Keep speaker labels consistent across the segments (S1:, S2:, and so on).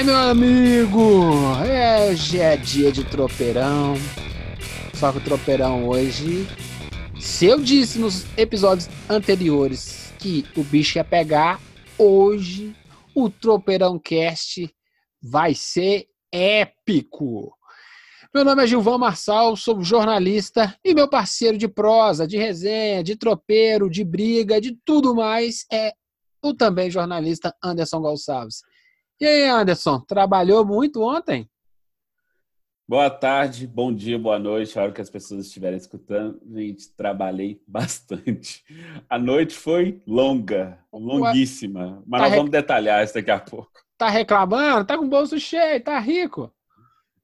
S1: Área, meu amigo! É, hoje é dia de tropeirão. Só que o tropeirão hoje. Se eu disse nos episódios anteriores que o bicho ia pegar, hoje o Tropeirão Cast vai ser épico. Meu nome é Gilvão Marçal, sou jornalista e meu parceiro de prosa, de resenha, de tropeiro, de briga, de tudo mais é o também jornalista Anderson Gonçalves. E aí, Anderson, trabalhou muito ontem?
S2: Boa tarde, bom dia, boa noite, a hora que as pessoas estiverem escutando. Gente, trabalhei bastante. A noite foi longa, longuíssima, mas tá nós vamos detalhar isso daqui a pouco.
S1: Tá reclamando? Tá com o bolso cheio, tá rico.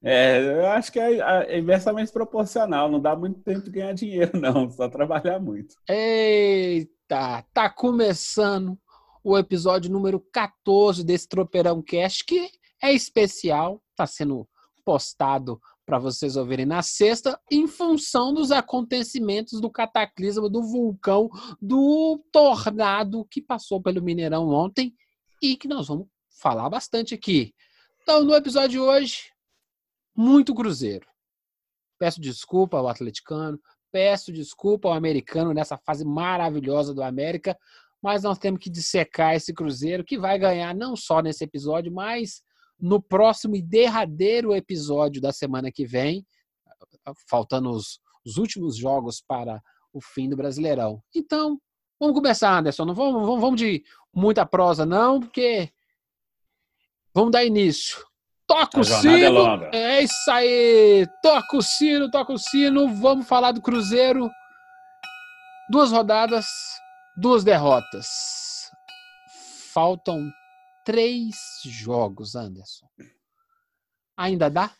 S2: É, eu acho que é, é inversamente proporcional, não dá muito tempo de ganhar dinheiro, não, só trabalhar muito.
S1: Eita, tá começando o episódio número 14 desse Tropeirão Cast, que é especial, está sendo postado para vocês ouvirem na sexta, em função dos acontecimentos do cataclismo do vulcão, do tornado que passou pelo Mineirão ontem e que nós vamos falar bastante aqui. Então, no episódio de hoje, muito Cruzeiro. Peço desculpa ao atleticano, peço desculpa ao americano nessa fase maravilhosa do América, mas nós temos que dissecar esse Cruzeiro que vai ganhar não só nesse episódio, mas no próximo e derradeiro episódio da semana que vem, faltando os, os últimos jogos para o fim do Brasileirão. Então, vamos começar, Anderson. Não vamos, vamos, vamos de muita prosa, não, porque vamos dar início. Toca o é sino! É, é isso aí! Toca o sino, toca o sino. Vamos falar do Cruzeiro. Duas rodadas, Duas derrotas. Faltam três jogos, Anderson. Ainda dá?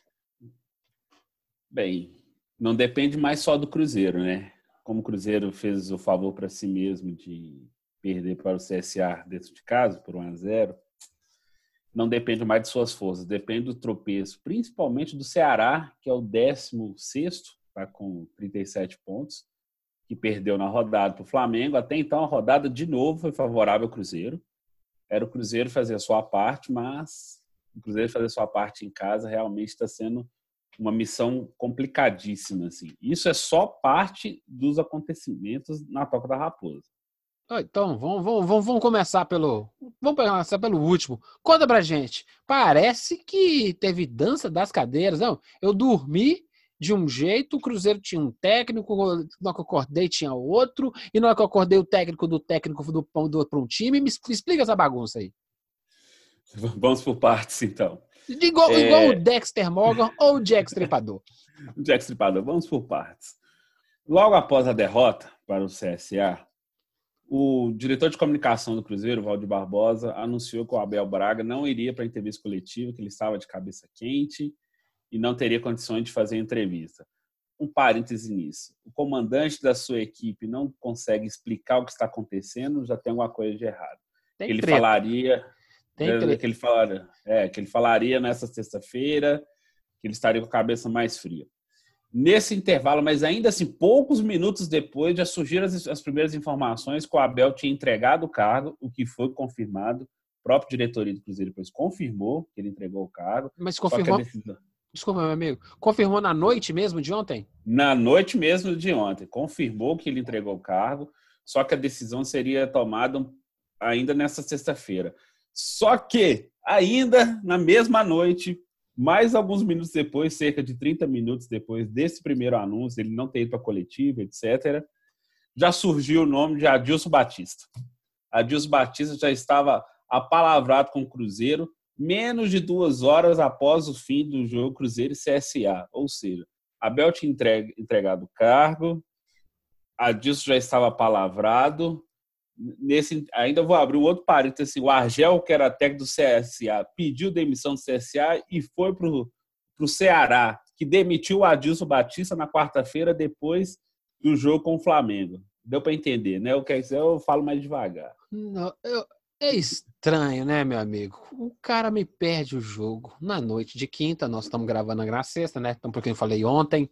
S2: Bem, não depende mais só do Cruzeiro, né? Como o Cruzeiro fez o favor para si mesmo de perder para o CSA dentro de casa por 1 a 0, não depende mais de suas forças, depende do tropeço, principalmente do Ceará, que é o 16º, está com 37 pontos, que perdeu na rodada para o Flamengo. Até então, a rodada de novo foi favorável ao Cruzeiro. Era o Cruzeiro fazer a sua parte, mas o Cruzeiro fazer a sua parte em casa realmente está sendo uma missão complicadíssima. Assim. Isso é só parte dos acontecimentos na Toca da Raposa.
S1: Então, vamos, vamos, vamos começar pelo. Vamos começar pelo último. Conta pra gente. Parece que teve dança das cadeiras. Não, eu dormi de um jeito, o Cruzeiro tinha um técnico, na que eu acordei tinha outro, e na que eu acordei o técnico do técnico do, do para um time. Me explica essa bagunça aí.
S2: Vamos por partes, então.
S1: Igual, é... igual o Dexter Morgan ou o Jack Stripador.
S2: Jack Stripador, vamos por partes. Logo após a derrota para o CSA, o diretor de comunicação do Cruzeiro, Valdir Barbosa, anunciou que o Abel Braga não iria para a entrevista coletiva, que ele estava de cabeça quente e não teria condições de fazer entrevista. Um parêntese nisso. O comandante da sua equipe não consegue explicar o que está acontecendo, já tem alguma coisa de errado. Tem ele treta. falaria tem é, que ele falaria, é, que ele falaria nessa sexta-feira, que ele estaria com a cabeça mais fria. Nesse intervalo, mas ainda assim, poucos minutos depois, já surgiram as, as primeiras informações que o Abel tinha entregado o cargo, o que foi confirmado. O próprio diretoria do Cruzeiro depois confirmou que ele entregou o cargo.
S1: Mas confirmou, decisão... Desculpa, meu amigo. Confirmou na noite mesmo de ontem?
S2: Na noite mesmo de ontem. Confirmou que ele entregou o cargo, só que a decisão seria tomada ainda nessa sexta-feira. Só que, ainda na mesma noite, mais alguns minutos depois, cerca de 30 minutos depois desse primeiro anúncio, ele não ter ido para a coletiva, etc., já surgiu o nome de Adilson Batista. Adilson Batista já estava apalavrado com o Cruzeiro menos de duas horas após o fim do jogo Cruzeiro e CSA. Ou seja, Abel tinha entregue, entregado o cargo, a disso já estava palavrado, nesse, ainda vou abrir um outro parênteses. Assim, o Argel, que era técnico do CSA, pediu demissão do CSA e foi para o Ceará, que demitiu o Adilson Batista na quarta-feira depois do jogo com o Flamengo. Deu para entender, né? Eu quero dizer, eu falo mais devagar.
S1: Não, eu, é estranho, né, meu amigo? O cara me perde o jogo na noite de quinta. Nós estamos gravando na sexta, né? Então, porque eu falei ontem.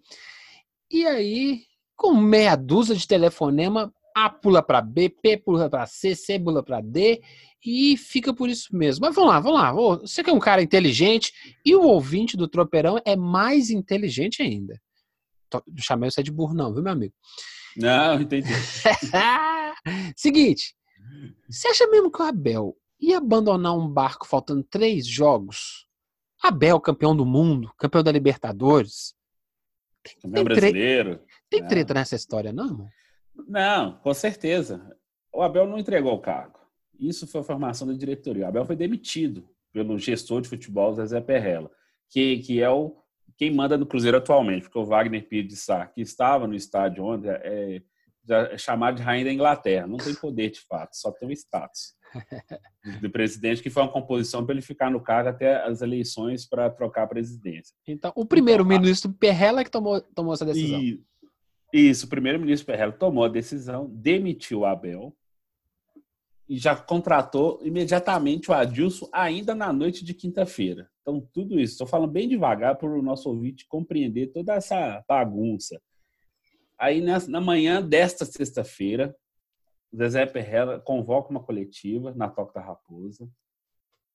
S1: E aí, com meia dúzia de telefonema, A pula para B, P pula para C, C pula para D e fica por isso mesmo. Mas vamos lá, vamos lá. Você que é um cara inteligente e o ouvinte do Tropeirão é mais inteligente ainda. Não chamei você de burro, não, viu, meu amigo?
S2: Não, entendi.
S1: Seguinte, você acha mesmo que o Abel ia abandonar um barco faltando três jogos? Abel, campeão do mundo, campeão da Libertadores.
S2: Campeão brasileiro.
S1: Tem não. treta nessa história, não, irmão?
S2: Não, com certeza. O Abel não entregou o cargo. Isso foi a formação da diretoria. O Abel foi demitido pelo gestor de futebol, Zé Perrella, que, que é o quem manda no Cruzeiro atualmente, porque o Wagner Pires de Sá, que estava no estádio ontem, é, é chamado de rainha da Inglaterra. Não tem poder de fato, só tem o status do presidente, que foi uma composição para ele ficar no cargo até as eleições para trocar a presidência.
S1: Então, o primeiro-ministro então, Perrella que tomou, tomou essa decisão. E,
S2: isso, o primeiro-ministro Perrella tomou a decisão, demitiu o Abel e já contratou imediatamente o Adilson ainda na noite de quinta-feira. Então, tudo isso, estou falando bem devagar para o nosso ouvinte compreender toda essa bagunça. Aí, na, na manhã desta sexta-feira, o Zezé Perrella convoca uma coletiva na Toca da Raposa.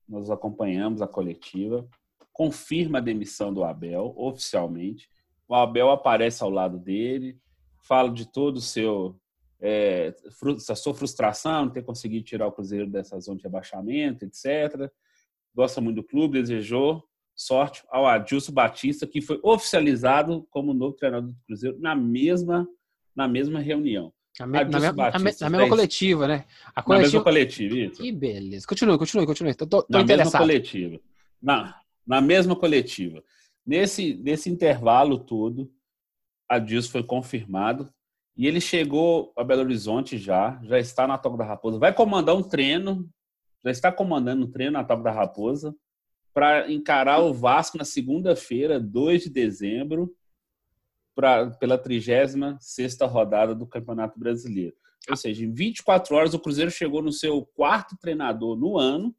S2: Nós acompanhamos a coletiva, confirma a demissão do Abel oficialmente. O Abel aparece ao lado dele, fala de todo o seu é, a sua frustração de ter conseguido tirar o Cruzeiro dessa zona de rebaixamento, etc. Gosta muito do clube, desejou sorte ao Adilson Batista, que foi oficializado como novo treinador do Cruzeiro na mesma, na mesma reunião.
S1: Na, me, na, Batista, na, mesma coletiva, né?
S2: A coletiva... Na mesma coletiva, isso.
S1: Que beleza. Continue, continue, continue. Tô, tô
S2: na mesma coletiva. Na, na mesma coletiva. Nesse, nesse intervalo todo, a Adilson foi confirmado e ele chegou a Belo Horizonte já, já está na Toca da Raposa. Vai comandar um treino, já está comandando um treino na Toca da Raposa para encarar o Vasco na segunda-feira, 2 de dezembro, pra, pela 36 rodada do Campeonato Brasileiro. Ou seja, em 24 horas o Cruzeiro chegou no seu quarto treinador no ano.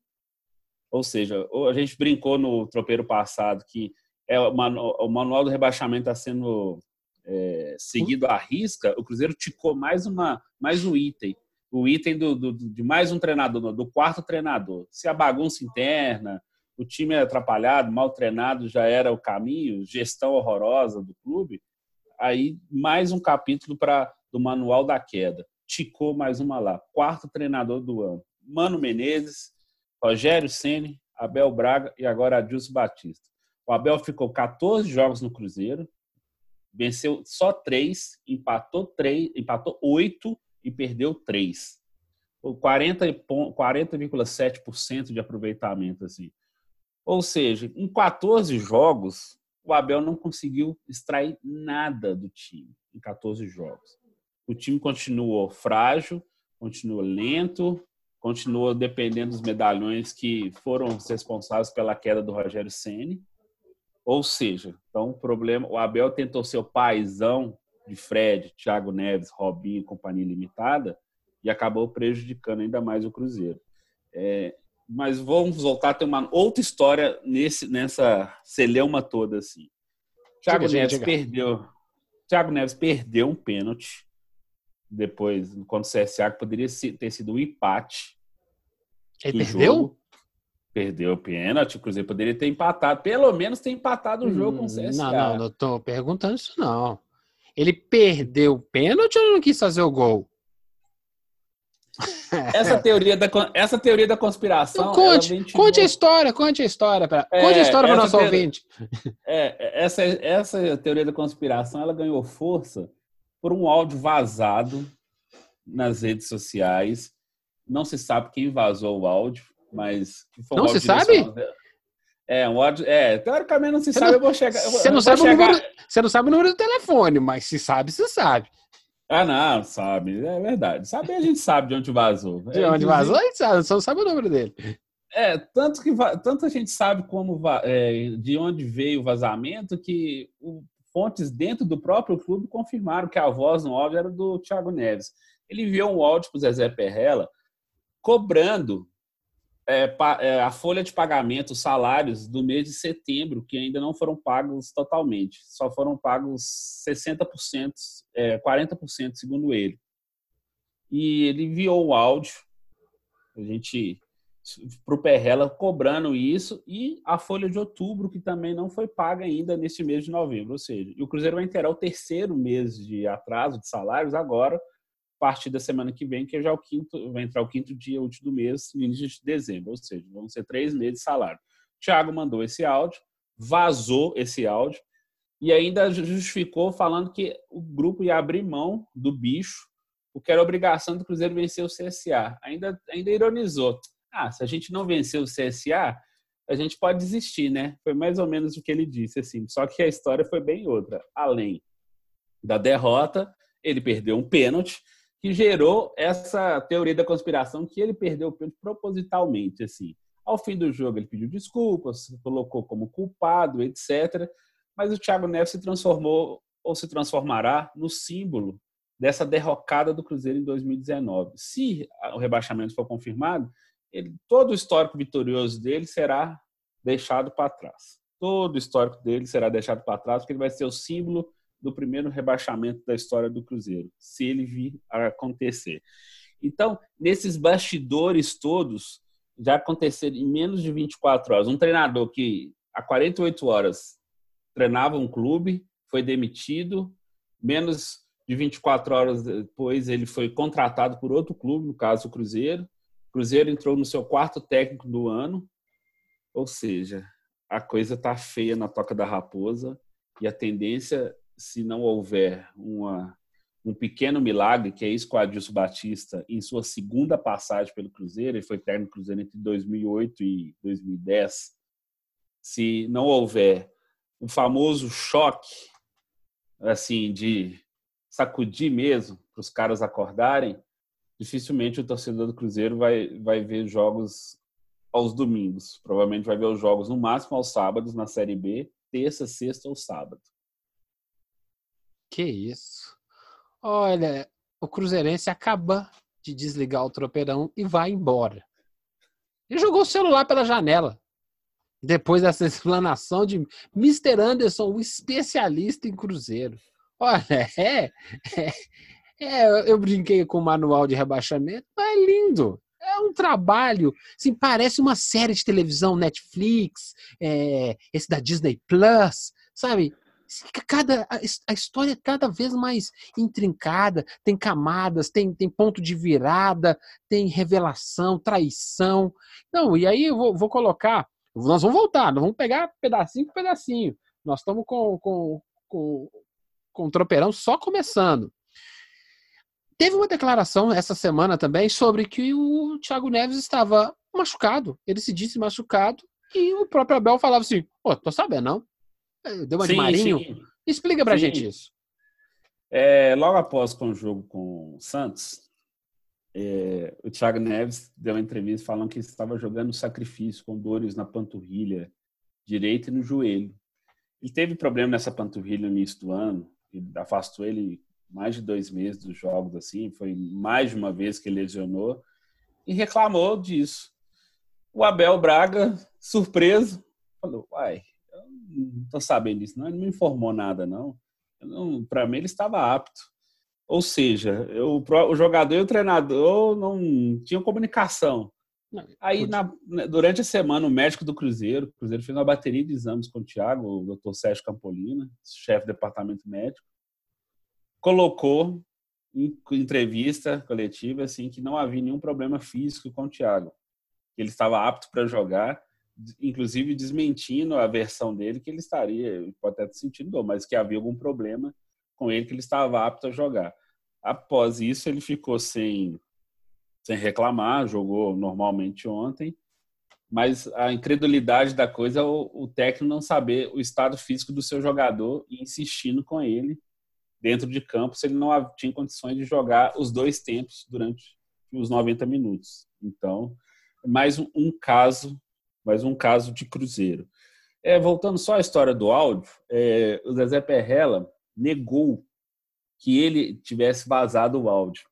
S2: Ou seja, a gente brincou no tropeiro passado que é o manual do rebaixamento está sendo é, seguido à risca. O Cruzeiro ticou mais, uma, mais um item. O item do, do, de mais um treinador, do quarto treinador. Se a bagunça interna, o time é atrapalhado, mal treinado já era o caminho, gestão horrorosa do clube, aí mais um capítulo para do manual da queda. Ticou mais uma lá. Quarto treinador do ano. Mano Menezes, Rogério Ceni, Abel Braga e agora Adilson Batista. O Abel ficou 14 jogos no Cruzeiro, venceu só três, empatou três, empatou oito e perdeu três. 40,7% 40, de aproveitamento assim. Ou seja, em 14 jogos, o Abel não conseguiu extrair nada do time em 14 jogos. O time continuou frágil, continuou lento, continuou dependendo dos medalhões que foram responsáveis pela queda do Rogério Ceni. Ou seja, então o problema, o Abel tentou ser o paizão de Fred, Thiago Neves, Robinho e companhia limitada e acabou prejudicando ainda mais o Cruzeiro. É, mas vamos voltar a ter uma outra história nesse, nessa celeuma toda assim. Thiago diga, Neves diga. perdeu. Thiago Neves perdeu um pênalti depois contra o CSA que poderia ter sido um empate.
S1: Ele perdeu? Jogo.
S2: Perdeu o pênalti, o Cruzeiro poderia ter empatado, pelo menos ter empatado o jogo hum, com o CSA.
S1: Não, não, não tô perguntando isso não. Ele perdeu o pênalti ou não quis fazer o gol?
S2: Essa teoria da, essa teoria da conspiração.
S1: Então, conte, conte a história, conte a história. Pra, é, conte a história para o nosso teoria, ouvinte.
S2: É, essa, essa teoria da conspiração ela ganhou força por um áudio vazado nas redes sociais. Não se sabe quem vazou o áudio, mas.
S1: Um não se sabe?
S2: É, um áudio. É, teoricamente não se você sabe, não, eu vou chegar.
S1: Você não, sabe chegar... número, você não sabe o número do telefone, mas se sabe, você sabe.
S2: Ah, não, sabe. É verdade. Sabe, a gente sabe de onde vazou.
S1: De onde vazou, a gente sabe, só sabe o número dele.
S2: É, tanto que tanto a gente sabe como é, de onde veio o vazamento que o, fontes dentro do próprio clube confirmaram que a voz no áudio era do Thiago Neves. Ele enviou um áudio para o Zezé Perrella cobrando é, é, a folha de pagamento, os salários do mês de setembro, que ainda não foram pagos totalmente, só foram pagos 60%, é, 40%, segundo ele. E ele enviou o áudio, a gente para o Perrela cobrando isso e a folha de outubro que também não foi paga ainda neste mês de novembro, ou seja, o Cruzeiro vai inteirar o terceiro mês de atraso de salários agora, partir da semana que vem, que é já o quinto, vai entrar o quinto dia útil do mês, início de dezembro, ou seja, vão ser três meses de salário. O Thiago mandou esse áudio, vazou esse áudio e ainda justificou falando que o grupo ia abrir mão do bicho, o que era obrigação do Cruzeiro vencer o CSA. Ainda, ainda ironizou ah, se a gente não vencer o CSA, a gente pode desistir, né? Foi mais ou menos o que ele disse, assim. Só que a história foi bem outra. Além da derrota, ele perdeu um pênalti que gerou essa teoria da conspiração que ele perdeu o pênalti propositalmente, assim. Ao fim do jogo, ele pediu desculpas, colocou como culpado, etc. Mas o Thiago Neves se transformou ou se transformará no símbolo dessa derrocada do Cruzeiro em 2019. Se o rebaixamento for confirmado, ele, todo o histórico vitorioso dele será deixado para trás. Todo o histórico dele será deixado para trás, porque ele vai ser o símbolo do primeiro rebaixamento da história do Cruzeiro, se ele vir a acontecer. Então, nesses bastidores todos, já aconteceram em menos de 24 horas. Um treinador que há 48 horas treinava um clube, foi demitido, menos de 24 horas depois ele foi contratado por outro clube, no caso o Cruzeiro, Cruzeiro entrou no seu quarto técnico do ano, ou seja, a coisa está feia na toca da raposa e a tendência, se não houver uma, um pequeno milagre, que é isso com o Adilson Batista, em sua segunda passagem pelo Cruzeiro, ele foi técnico do Cruzeiro entre 2008 e 2010, se não houver um famoso choque, assim, de sacudir mesmo, para os caras acordarem, dificilmente o torcedor do Cruzeiro vai, vai ver jogos aos domingos. Provavelmente vai ver os jogos no máximo aos sábados na Série B, terça, sexta ou sábado.
S1: Que isso. Olha, o Cruzeirense acaba de desligar o tropeirão e vai embora. Ele jogou o celular pela janela. Depois dessa explanação de Mr. Anderson, o especialista em Cruzeiro. Olha, é, é, é, eu brinquei com o manual de rebaixamento, é lindo. É um trabalho, assim, parece uma série de televisão, Netflix, é, esse da Disney Plus, sabe? Cada, a história é cada vez mais intrincada, tem camadas, tem, tem ponto de virada, tem revelação, traição. Não, e aí eu vou, vou colocar, nós vamos voltar, nós vamos pegar pedacinho por pedacinho. Nós estamos com, com, com, com o tropeirão só começando. Teve uma declaração essa semana também sobre que o Thiago Neves estava machucado. Ele se disse machucado e o próprio Abel falava assim: pô, tô sabendo, não? É, deu uma sim, de Marinho. Sim. Explica pra sim. gente isso.
S2: É, logo após com o jogo com o Santos, é, o Thiago Neves deu uma entrevista falando que estava jogando sacrifício com dores na panturrilha direita e no joelho. Ele teve problema nessa panturrilha no início do ano, que afastou ele mais de dois meses dos jogos, assim, foi mais de uma vez que ele lesionou, e reclamou disso. O Abel Braga, surpreso, falou, uai, não tô sabendo disso, não, ele não me informou nada, não. não Para mim, ele estava apto. Ou seja, eu, o jogador e o treinador não tinham comunicação. Aí, na, né, durante a semana, o médico do Cruzeiro, o Cruzeiro fez uma bateria de exames com o Thiago, o doutor Sérgio Campolina, chefe do departamento médico, colocou em entrevista coletiva assim que não havia nenhum problema físico com o Thiago, ele estava apto para jogar, inclusive desmentindo a versão dele que ele estaria, pode até sentindo dor, mas que havia algum problema com ele que ele estava apto a jogar. Após isso, ele ficou sem sem reclamar, jogou normalmente ontem, mas a incredulidade da coisa é o, o técnico não saber o estado físico do seu jogador e insistindo com ele dentro de campo se ele não tinha condições de jogar os dois tempos durante os 90 minutos. Então, mais um, um caso, mais um caso de Cruzeiro. É, voltando só à história do áudio, é, o Zezé Perrella negou que ele tivesse vazado o áudio.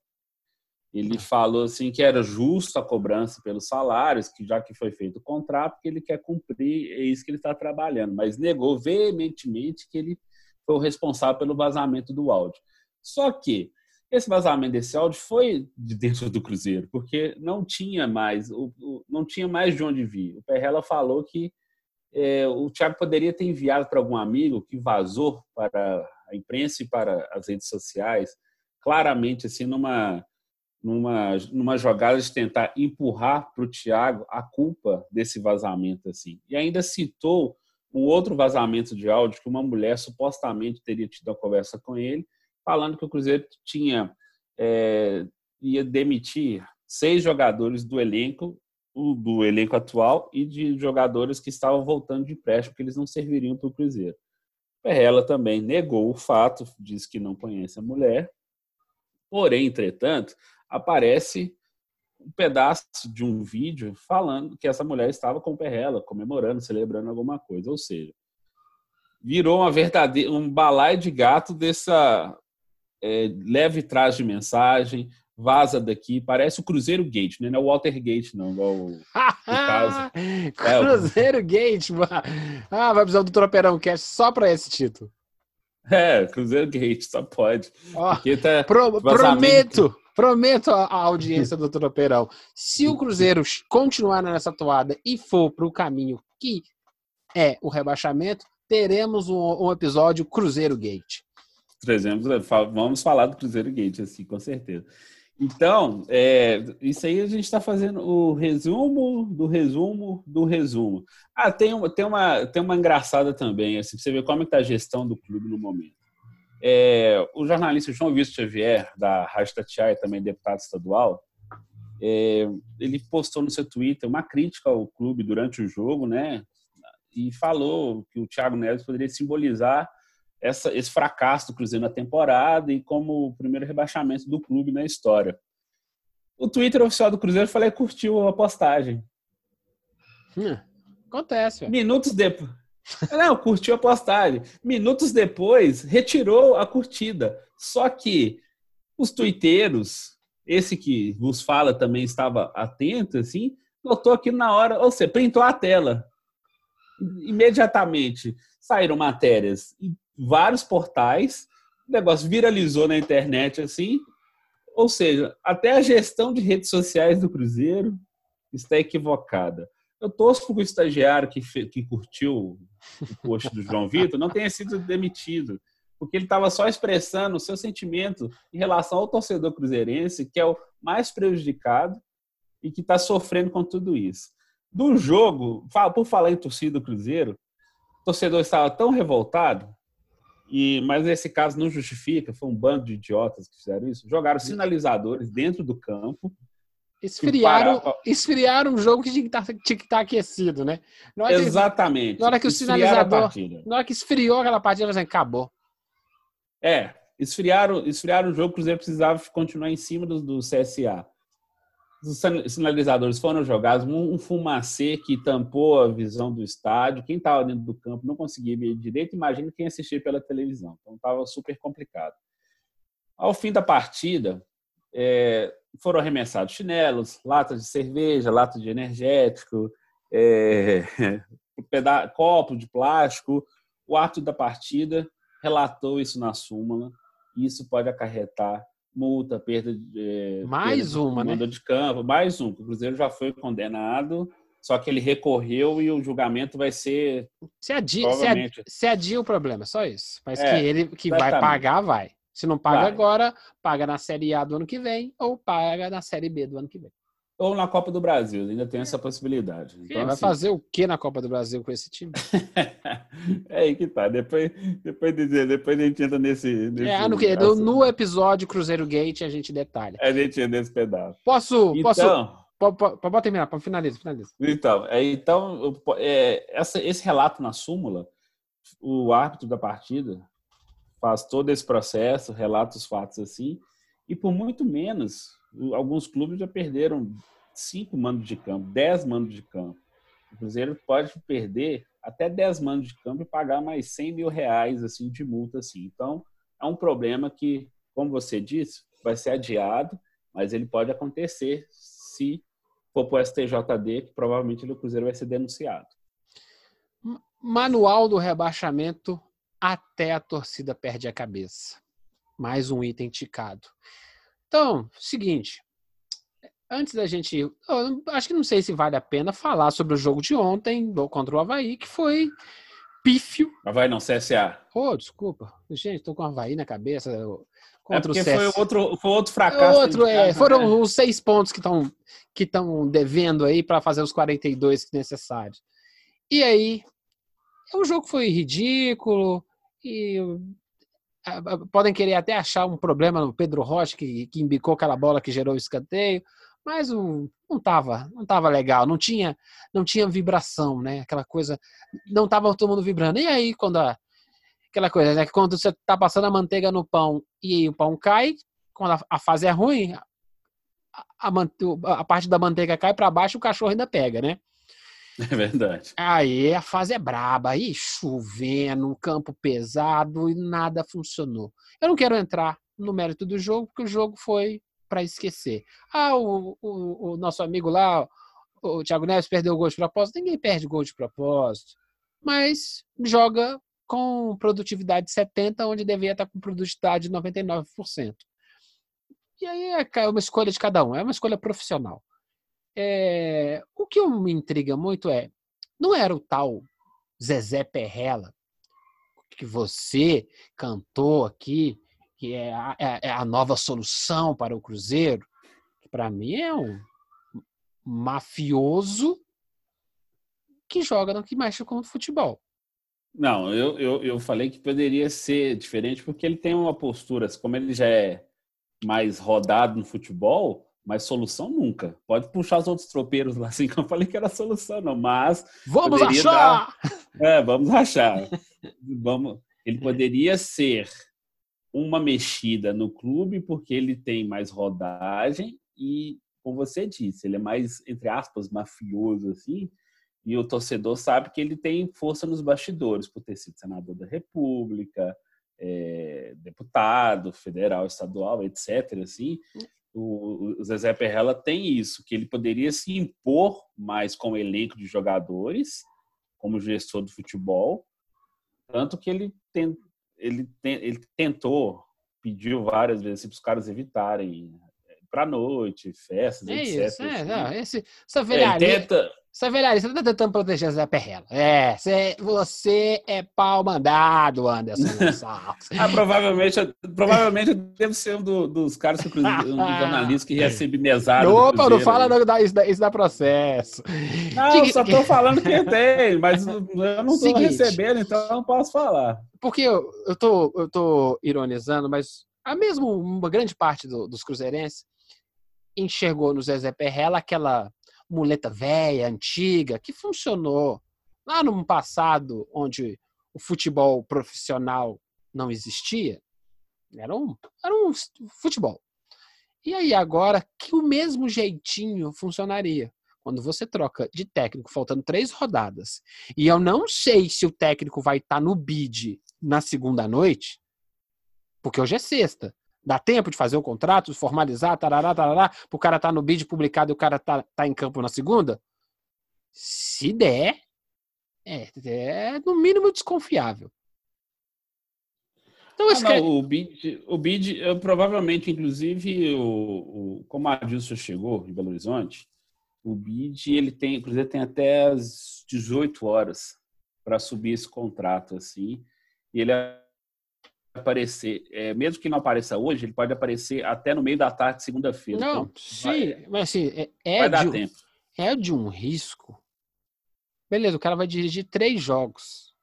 S2: Ele ah. falou assim que era justo a cobrança pelos salários, que já que foi feito o contrato, que ele quer cumprir, é isso que ele está trabalhando, mas negou veementemente que ele foi o responsável pelo vazamento do áudio. Só que esse vazamento desse áudio foi de dentro do Cruzeiro, porque não tinha mais, não tinha mais de onde vir. O Perrella falou que é, o Thiago poderia ter enviado para algum amigo que vazou para a imprensa e para as redes sociais, claramente assim numa numa, numa jogada de tentar empurrar para o Thiago a culpa desse vazamento assim. E ainda citou um outro vazamento de áudio que uma mulher supostamente teria tido uma conversa com ele, falando que o Cruzeiro tinha é, ia demitir seis jogadores do elenco do elenco atual e de jogadores que estavam voltando de empréstimo que eles não serviriam para o Cruzeiro. Ela também negou o fato, diz que não conhece a mulher. Porém, entretanto, aparece um pedaço de um vídeo falando que essa mulher estava com o Perrela, comemorando, celebrando alguma coisa. Ou seja, virou uma verdadeira, um balai de gato dessa é, leve trás de mensagem, vaza daqui, parece o Cruzeiro Gate, né? não é o Walter Gate, não, igual o, caso.
S1: Cruzeiro é, Gate, ah, vai precisar do Tropeirão Cast só para esse título.
S2: É, Cruzeiro Gate, só pode.
S1: Oh, tá pro, prometo, Prometo à audiência do Tropeirão. Se o Cruzeiro continuar nessa toada e for para o caminho que é o rebaixamento, teremos um, um episódio Cruzeiro Gate.
S2: Vamos falar do Cruzeiro Gate, assim, com certeza. Então, é, isso aí a gente está fazendo o resumo do resumo do resumo. Ah, tem uma, tem uma, tem uma engraçada também, assim, você vê como está a gestão do clube no momento. É, o jornalista João Vitor Xavier, da Rádio Tatiaia, também deputado estadual, é, ele postou no seu Twitter uma crítica ao clube durante o jogo, né? E falou que o Thiago Neves poderia simbolizar essa, esse fracasso do Cruzeiro na temporada e como o primeiro rebaixamento do clube na história. O Twitter oficial do Cruzeiro falei curtiu a postagem.
S1: Hum, acontece.
S2: Minutos depois, não, curtiu a postagem. Minutos depois, retirou a curtida. Só que os tuiteiros, esse que vos fala também estava atento, assim, notou aquilo na hora, ou seja, printou a tela. Imediatamente saíram matérias vários portais, o negócio viralizou na internet, assim, ou seja, até a gestão de redes sociais do Cruzeiro está equivocada eu torço para o estagiário que, que curtiu o post do João Vitor não tenha sido demitido, porque ele estava só expressando o seu sentimento em relação ao torcedor cruzeirense, que é o mais prejudicado e que está sofrendo com tudo isso. Do jogo, por falar em torcida do Cruzeiro, o torcedor estava tão revoltado, e mas esse caso não justifica, foi um bando de idiotas que fizeram isso, jogaram sinalizadores dentro do campo
S1: Esfriaram, esfriaram um jogo que tinha que estar, tá, que estar tá aquecido, né?
S2: Na Exatamente.
S1: na hora que o sinalizador. Na hora que esfriou aquela partida, assim, acabou.
S2: É, esfriaram, esfriaram o jogo, o Cruzeiro precisava continuar em cima do, do CSA. Os sinalizadores foram jogados, um, um fumacê que tampou a visão do estádio. Quem estava dentro do campo não conseguia ver direito. Imagina quem assistia pela televisão. Então estava super complicado. Ao fim da partida, é, foram arremessados chinelos, latas de cerveja, lata de energético, é, copo de plástico. O ato da partida relatou isso na súmula. Isso pode acarretar multa, perda de.
S1: É, mais perda uma,
S2: de
S1: né?
S2: de campo, mais um. O Cruzeiro já foi condenado, só que ele recorreu e o julgamento vai ser.
S1: Se adia, provavelmente... se adia, se adia o problema, só isso. Mas é, que ele que vai pagar, vai. Se não paga Vai. agora, paga na Série A do ano que vem ou paga na Série B do ano que vem.
S2: Ou na Copa do Brasil, ainda tem essa possibilidade.
S1: Então, vai assim... fazer o que na Copa do Brasil com esse time?
S2: é aí que tá. Depois, depois, de, depois a gente entra nesse. nesse
S1: é, no, no, episódio Cruzeiro Gate a gente detalha.
S2: A gente entra nesse pedaço.
S1: Posso. Então, posso Pode terminar, para finalizar, finaliza.
S2: Então, é, então é, essa, esse relato na súmula, o árbitro da partida faz todo esse processo, relata os fatos assim, e por muito menos, alguns clubes já perderam cinco mandos de campo, dez mandos de campo. O Cruzeiro pode perder até 10 mandos de campo e pagar mais 100 mil reais assim, de multa. Assim. Então, é um problema que, como você disse, vai ser adiado, mas ele pode acontecer se for para o STJD, que provavelmente o Cruzeiro vai ser denunciado.
S1: Manual do rebaixamento até a torcida perde a cabeça. Mais um item ticado. Então, seguinte, antes da gente. acho que não sei se vale a pena falar sobre o jogo de ontem contra o Havaí, que foi pífio.
S2: Havaí não, CSA.
S1: Oh, desculpa. Gente, tô com o Havaí na cabeça.
S2: É contra é o CSA. foi outro, foi outro fracasso.
S1: Outro, é, foram né? os seis pontos que estão que estão devendo aí para fazer os 42 necessários. E aí, o jogo foi ridículo e podem querer até achar um problema no Pedro Rocha que, que embicou aquela bola que gerou o escanteio mas um, não tava, não tava legal, não tinha, não tinha vibração, né? Aquela coisa, não tava todo mundo vibrando. E aí quando a, aquela coisa, né? Quando você tá passando a manteiga no pão e o pão cai, quando a, a fase é ruim, a, a, a parte da manteiga cai para baixo, o cachorro ainda pega, né?
S2: É verdade.
S1: Aí a fase é braba, aí chovendo, um campo pesado e nada funcionou. Eu não quero entrar no mérito do jogo, porque o jogo foi para esquecer. Ah, o, o, o, nosso amigo lá, o Thiago Neves, perdeu o gol de propósito. Ninguém perde gol de propósito. Mas joga com produtividade 70%, onde deveria estar com produtividade 99%. E aí é uma escolha de cada um, é uma escolha profissional. É, o que me intriga muito é, não era o tal Zezé Perrella que você cantou aqui que é a, é, é a nova solução para o Cruzeiro, que para mim é um mafioso que joga no que mexe com o futebol.
S2: Não, eu, eu, eu falei que poderia ser diferente porque ele tem uma postura, como ele já é mais rodado no futebol, mas solução nunca. Pode puxar os outros tropeiros lá, assim que eu falei que era solução, não, mas.
S1: Vamos achar!
S2: Dar... É, vamos achar. vamos... Ele poderia ser uma mexida no clube porque ele tem mais rodagem e, como você disse, ele é mais, entre aspas, mafioso, assim, e o torcedor sabe que ele tem força nos bastidores por ter sido senador da República, é, deputado federal, estadual, etc. Assim, o, Zezé Perrella tem isso, que ele poderia se impor mais com o elenco de jogadores, como gestor do futebol, tanto que ele tem, ele, ele tentou, pediu várias vezes para os caras evitarem para noite, festas,
S1: é
S2: etc.
S1: Isso, é, não, esse, essa velharia, é, tenta... essa velharia, você está tentando proteger a Zé Perrela. É, você, você é pau mandado, Anderson
S2: ah, provavelmente, provavelmente deve ser um do, dos caras, que, um dos jornalistas que recebe mesada.
S1: Opa, não fala não, isso, dá, isso dá processo.
S2: Não, só estou falando que tem, mas eu não estou recebendo, então não posso falar.
S1: Porque eu, eu, tô, eu tô ironizando, mas a mesmo uma grande parte do, dos cruzeirenses enxergou no Zezé Perrella aquela muleta velha, antiga, que funcionou lá no passado onde o futebol profissional não existia. Era um, era um futebol. E aí agora que o mesmo jeitinho funcionaria quando você troca de técnico faltando três rodadas, e eu não sei se o técnico vai estar tá no bid na segunda noite, porque hoje é sexta. Dá tempo de fazer o contrato, formalizar, tarará, tarará, para o cara estar tá no bid publicado e o cara tá, tá em campo na segunda? Se der, é, é no mínimo desconfiável.
S2: Então, ah, não, o bid, o bid eu, provavelmente, inclusive, o, o, como a Adilson chegou em Belo Horizonte, o BID, ele tem, inclusive, tem até as 18 horas para subir esse contrato, assim, e ele aparecer, é, mesmo que não apareça hoje, ele pode aparecer até no meio da tarde, segunda-feira.
S1: Não, então, sim, vai, mas assim, é, é vai dar de, tempo. É de um risco. Beleza, o cara vai dirigir três jogos.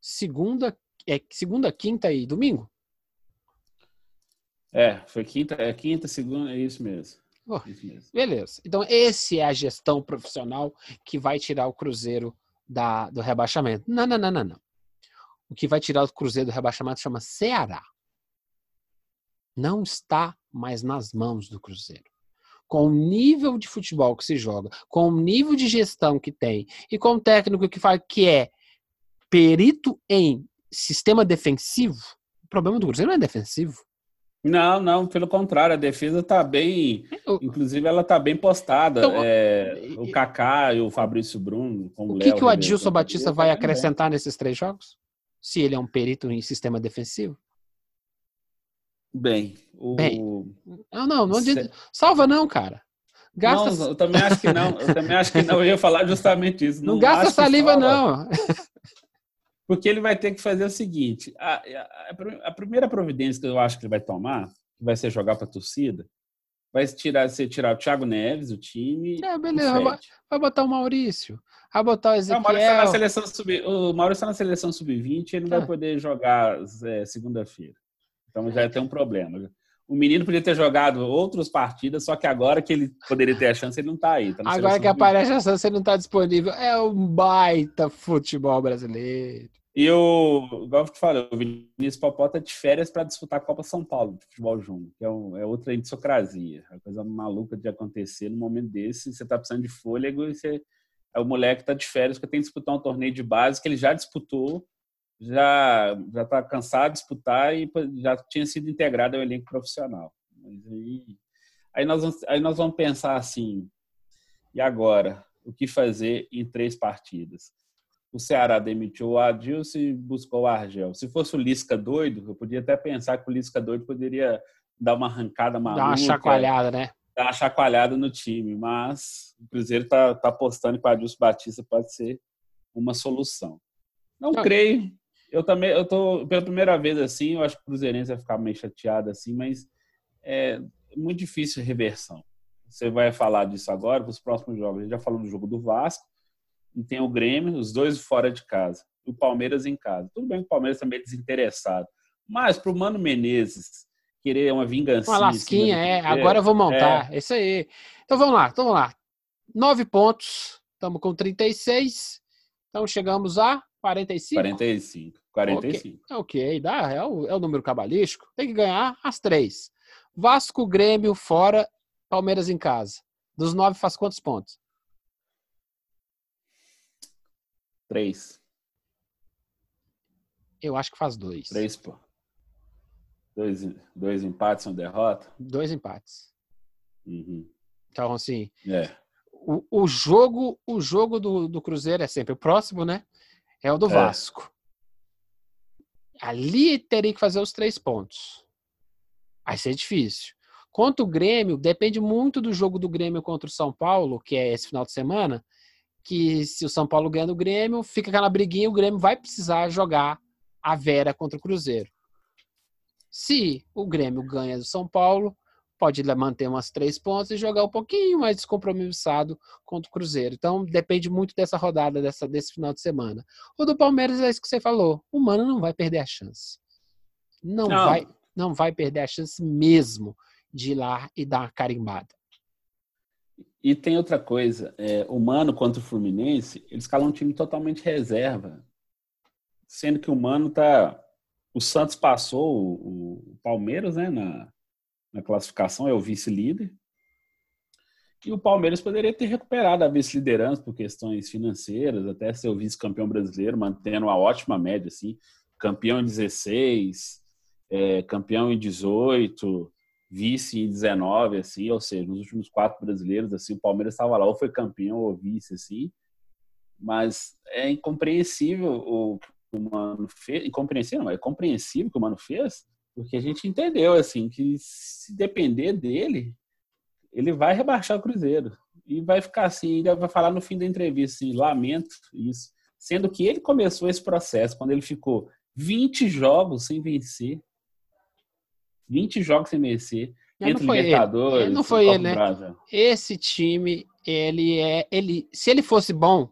S1: Segunda, é, segunda, quinta e domingo?
S2: É, foi quinta, é quinta, segunda, é isso mesmo.
S1: Oh, beleza. Então, esse é a gestão profissional que vai tirar o Cruzeiro da, do rebaixamento. Não, não, não, não, não. O que vai tirar o Cruzeiro do rebaixamento chama Ceará. Não está mais nas mãos do Cruzeiro. Com o nível de futebol que se joga, com o nível de gestão que tem e com o técnico que faz que é perito em sistema defensivo, o problema do Cruzeiro não é defensivo.
S2: Não, não, pelo contrário, a defesa está bem. Inclusive, ela está bem postada. Então, é, o Kaká e o Fabrício Bruno.
S1: o que, que o Adilson Batista vai acrescentar bem. nesses três jogos? Se ele é um perito em sistema defensivo?
S2: Bem, o...
S1: bem. Não, não, não Se... salva não, cara.
S2: Gasta... Não, eu também acho que não. Eu também acho que não. Eu ia falar justamente isso.
S1: Não, não gasta saliva, não.
S2: Porque ele vai ter que fazer o seguinte: a, a, a, primeira providência que eu acho que ele vai tomar, que vai ser jogar para a torcida, vai tirar, ser tirar o Thiago Neves, o time.
S1: É, beleza, vai, vai, botar o Maurício. Vai botar o Ezequiel.
S2: Não, o Maurício está na seleção sub, o Maurício está na seleção sub-20 ele não tá. vai poder jogar é, segunda-feira. Então já tem um problema. O menino podia ter jogado outras partidas, só que agora que ele poderia ter a chance, ele não está aí. Tá
S1: agora que aparece a chance, ele não está disponível. É um baita futebol brasileiro.
S2: E o, igual eu te falei, o Vinícius Popó tá de férias para disputar a Copa São Paulo de futebol júnior, que é, um, é outra indissocrasia. É coisa maluca de acontecer no momento desse. Você tá precisando de fôlego e você, é o moleque que tá de férias porque tem que disputar um torneio de base que ele já disputou, já já tá cansado de disputar e já tinha sido integrado ao elenco profissional. Mas aí, aí, nós, vamos, aí nós vamos pensar assim, e agora? O que fazer em três partidas? O Ceará demitiu o Adilson e buscou o Argel. Se fosse o Lisca doido, eu podia até pensar que o Lisca doido poderia dar uma arrancada maluca.
S1: Dar uma chacoalhada, né?
S2: Dar uma chacoalhada no time, mas o Cruzeiro está tá apostando que o Adilson Batista pode ser uma solução. Não, Não. creio. Eu também, eu tô pela primeira vez assim, eu acho que o Cruzeirense vai ficar meio chateado assim, mas é muito difícil reversão. Você vai falar disso agora, para os próximos jogos. A gente já falou do jogo do Vasco, e tem o Grêmio, os dois fora de casa, e o Palmeiras em casa. Tudo bem que o Palmeiras também é desinteressado, mas para o Mano Menezes querer uma vingança.
S1: Uma lasquinha, é. Agora eu vou montar. É. Isso aí. Então vamos lá, então vamos lá. Nove pontos, estamos com 36. Então chegamos a 45.
S2: 45. 45.
S1: Ok, okay. dá, é o, é o número cabalístico. Tem que ganhar as três. Vasco, Grêmio fora, Palmeiras em casa. Dos nove faz quantos pontos?
S2: Três.
S1: Eu acho que faz dois.
S2: Três, pô. Dois, dois empates, uma derrota?
S1: Dois empates.
S2: Uhum.
S1: Então, assim.
S2: É.
S1: O, o jogo, o jogo do, do Cruzeiro é sempre o próximo, né? É o do é. Vasco. Ali teria que fazer os três pontos. Vai ser difícil. Contra o Grêmio, depende muito do jogo do Grêmio contra o São Paulo, que é esse final de semana que se o São Paulo ganha do Grêmio, fica aquela briguinha, o Grêmio vai precisar jogar a Vera contra o Cruzeiro. Se o Grêmio ganha do São Paulo, pode manter umas três pontos e jogar um pouquinho mais descompromissado contra o Cruzeiro. Então depende muito dessa rodada, dessa, desse final de semana. O do Palmeiras é isso que você falou. O Mano não vai perder a chance. Não, não. vai, não vai perder a chance mesmo de ir lá e dar uma carimbada.
S2: E tem outra coisa, é, o Mano contra o Fluminense, eles calam um time totalmente reserva. Sendo que o Mano tá. O Santos passou o, o Palmeiras né, na, na classificação, é o vice-líder. E o Palmeiras poderia ter recuperado a vice-liderança por questões financeiras, até ser o vice-campeão brasileiro, mantendo uma ótima média, assim. Campeão em 16, é, campeão em 18, vice em 19, assim, ou seja, nos últimos quatro brasileiros, assim, o Palmeiras estava lá, ou foi campeão ou vice, assim, mas é incompreensível o que o Mano fez, incompreensível, não, é compreensível o que o Mano fez, porque a gente entendeu, assim, que se depender dele, ele vai rebaixar o Cruzeiro, e vai ficar assim, ele vai falar no fim da entrevista, assim, lamento isso, sendo que ele começou esse processo quando ele ficou 20 jogos sem vencer, 20 jogos sem vencer.
S1: Não foi Libertadores, ele. não foi ele, né? Esse time, ele é. Ele, se ele fosse bom,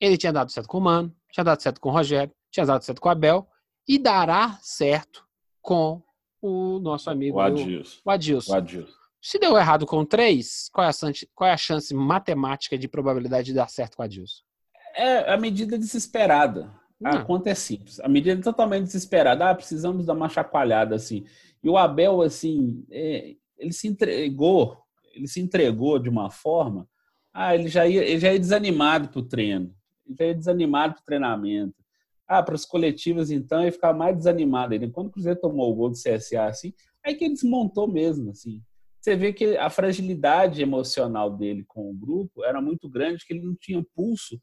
S1: ele tinha dado certo com o Mano, tinha dado certo com o Rogério, tinha dado certo com o Abel e dará certo com o nosso amigo
S2: o Adilson.
S1: O Adilson.
S2: O Adilson.
S1: Se deu errado com três, qual é, a, qual é a chance matemática de probabilidade de dar certo com o Adilson?
S2: É a medida desesperada. A
S1: Não.
S2: conta é simples. A medida é totalmente desesperada. Ah, precisamos dar uma chacoalhada assim. E o Abel, assim, é, ele se entregou, ele se entregou de uma forma. Ah, ele já ia, ele já ia desanimado para o treino. Ele já ia desanimado para o treinamento. Ah, para as coletivas, então, ele ficava mais desanimado. Quando o Cruzeiro tomou o gol do CSA, assim, aí que ele desmontou mesmo, assim. Você vê que a fragilidade emocional dele com o grupo era muito grande, que ele não tinha pulso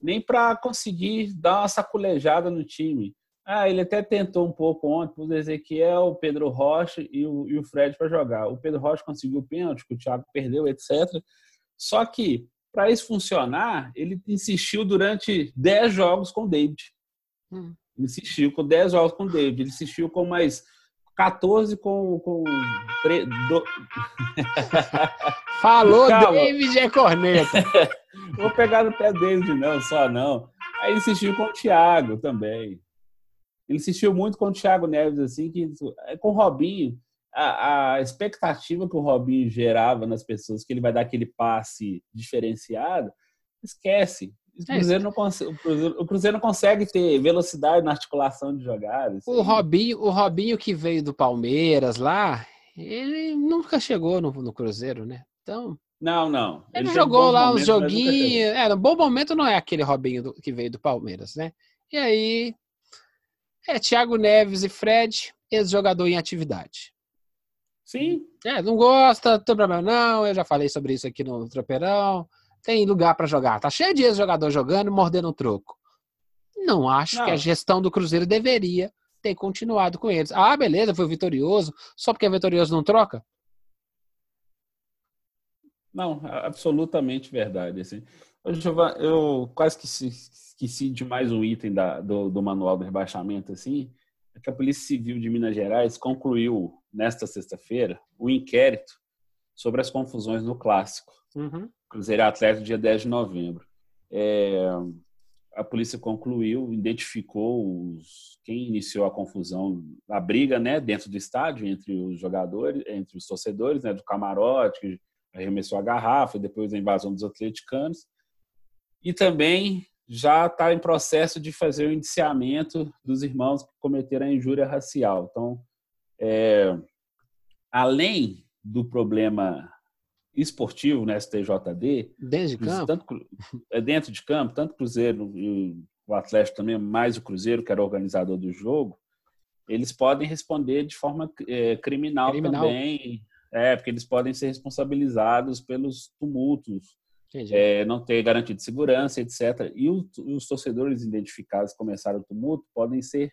S2: nem para conseguir dar uma saculejada no time. Ah, ele até tentou um pouco ontem, pôs o Ezequiel, o Pedro Rocha e o, e o Fred para jogar. O Pedro Rocha conseguiu o pênalti, que o Thiago perdeu, etc. Só que, para isso funcionar, ele insistiu durante 10 jogos com o David.
S1: Hum.
S2: Insistiu com 10 jogos com o David. Ele insistiu com mais 14 com. com tre... do...
S1: Falou,
S2: Calma.
S1: David é corneta.
S2: Vou pegar no pé dele, não, só não. Aí insistiu com o Thiago também. Ele insistiu muito com o Thiago Neves, assim, que com o Robinho, a, a expectativa que o Robinho gerava nas pessoas, que ele vai dar aquele passe diferenciado, esquece. O
S1: É,
S2: Cruzeiro, não consegue, o, Cruzeiro, o Cruzeiro não consegue ter velocidade na articulação de jogadas.
S1: O Robinho, o Robinho que veio do Palmeiras lá, ele nunca chegou no, no Cruzeiro, né? Então,
S2: Não, não.
S1: ele,
S2: teve
S1: jogou lá uns
S2: momentos, nunca chegou.
S1: joguinhos. É, no bom momento não é aquele Robinho do- que veio do Palmeiras, né? E aí, é Thiago Neves e Fred, ex-jogador em atividade.
S2: Sim,
S1: É, não gosta, não tem problema não, eu já falei sobre isso aqui no Tropeirão. Tem lugar para jogar. Tá cheio de ex-jogador jogando, mordendo o troco. Não acho
S2: Não.
S1: que a gestão do Cruzeiro deveria ter continuado com eles. Ah, beleza, foi vitorioso. Só porque é vitorioso não troca?
S2: Não, absolutamente verdade. Assim. Eu quase que esqueci de mais um item da- do, do manual do rebaixamento, assim, é que a Polícia Civil de Minas Gerais concluiu nesta sexta-feira o inquérito sobre as confusões no clássico. Cruzeiro e Atlético, dia 10 de novembro. É, a polícia concluiu, identificou os, quem iniciou a confusão, a briga né, dentro do estádio entre os jogadores, entre os torcedores, né, do camarote, que arremessou a garrafa, depois a invasão dos atleticanos. E também já está em processo de fazer o indiciamento dos irmãos que cometeram a injúria racial. Então, é, além do problema esportivo na STJD,
S1: Desde campo.
S2: tanto é dentro de campo, tanto o Cruzeiro e o Atlético também, mais o Cruzeiro, que era o organizador do jogo, eles podem responder de forma eh, criminal,
S1: Criminal.
S2: também. É, porque eles podem ser responsabilizados pelos tumultos, eh, não ter garantia de segurança, etc. E o- os torcedores identificados que começaram o tumulto podem ser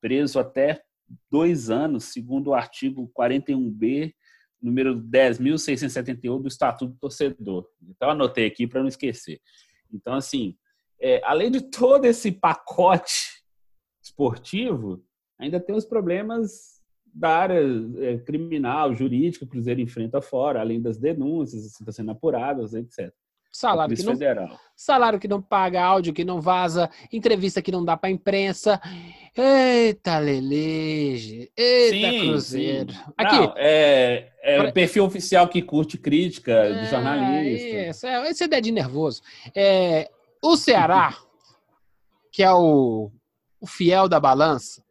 S2: presos até dois anos, segundo o artigo 41B, número 10.671 do Estatuto do Torcedor. Então, anotei aqui para não esquecer. Então, assim, é, além de todo esse pacote esportivo, ainda tem os problemas da área é, criminal, jurídica, que o Cruzeiro enfrenta fora, além das denúncias, assim, estão sendo apuradas, etc.
S1: Salário que, não,
S2: Federal.
S1: salário que não paga, áudio que não vaza, entrevista que não dá pra imprensa. Eita, Leleje. Eita,
S2: Sim,
S1: Cruzeiro.
S2: sim.
S1: Aqui.
S2: Não, é, é
S1: Pra-
S2: o perfil oficial que curte crítica de
S1: É,
S2: jornalista.
S1: Isso, é, esse é dedinho nervoso. É, o Ceará, que é o, o fiel da balança,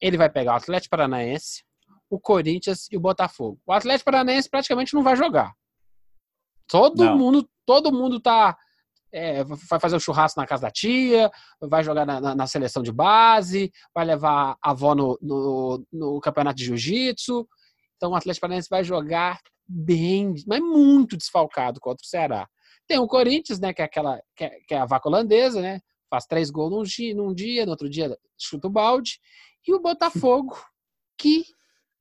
S1: ele vai pegar o Atlético Paranaense, o Corinthians e o Botafogo. O Atlético Paranaense praticamente não vai jogar. Todo
S2: Não.
S1: mundo, todo mundo tá é, vai fazer o churrasco na casa da tia, vai jogar na, na- na seleção de base, vai levar a avó no, no, no campeonato de jiu-jitsu. Então o Atlético Paranaense vai jogar bem, mas muito desfalcado contra o Ceará. Tem o Corinthians, né, que é aquela que é, que é a vaca holandesa, né? Faz três gols num dia, num dia, no outro dia chuta o balde. E o Botafogo, que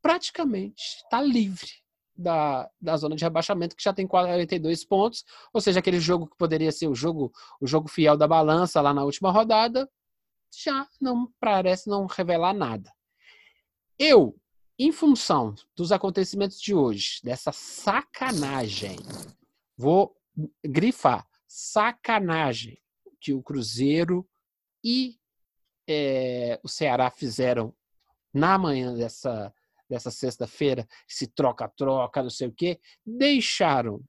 S1: praticamente está livre da, da zona de rebaixamento, que já tem 42 pontos, ou seja, aquele jogo que poderia ser o jogo, o jogo fiel da balança lá na última rodada, já não parece não revelar nada. Eu, em função dos acontecimentos de hoje, dessa sacanagem, vou grifar sacanagem que o Cruzeiro e eh, o Ceará fizeram na manhã dessa, dessa sexta-feira, se troca-troca, não sei o quê, deixaram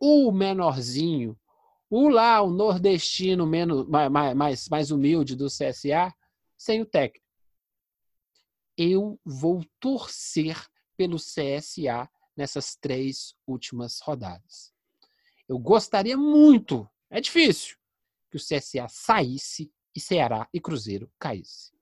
S1: o menorzinho, o lá, o nordestino menos, mais, mais, mais humilde do CSA, sem o técnico. Eu vou torcer pelo CSA nessas três últimas rodadas. Eu gostaria muito, é difícil, que o CSA saísse e Ceará e Cruzeiro caísse.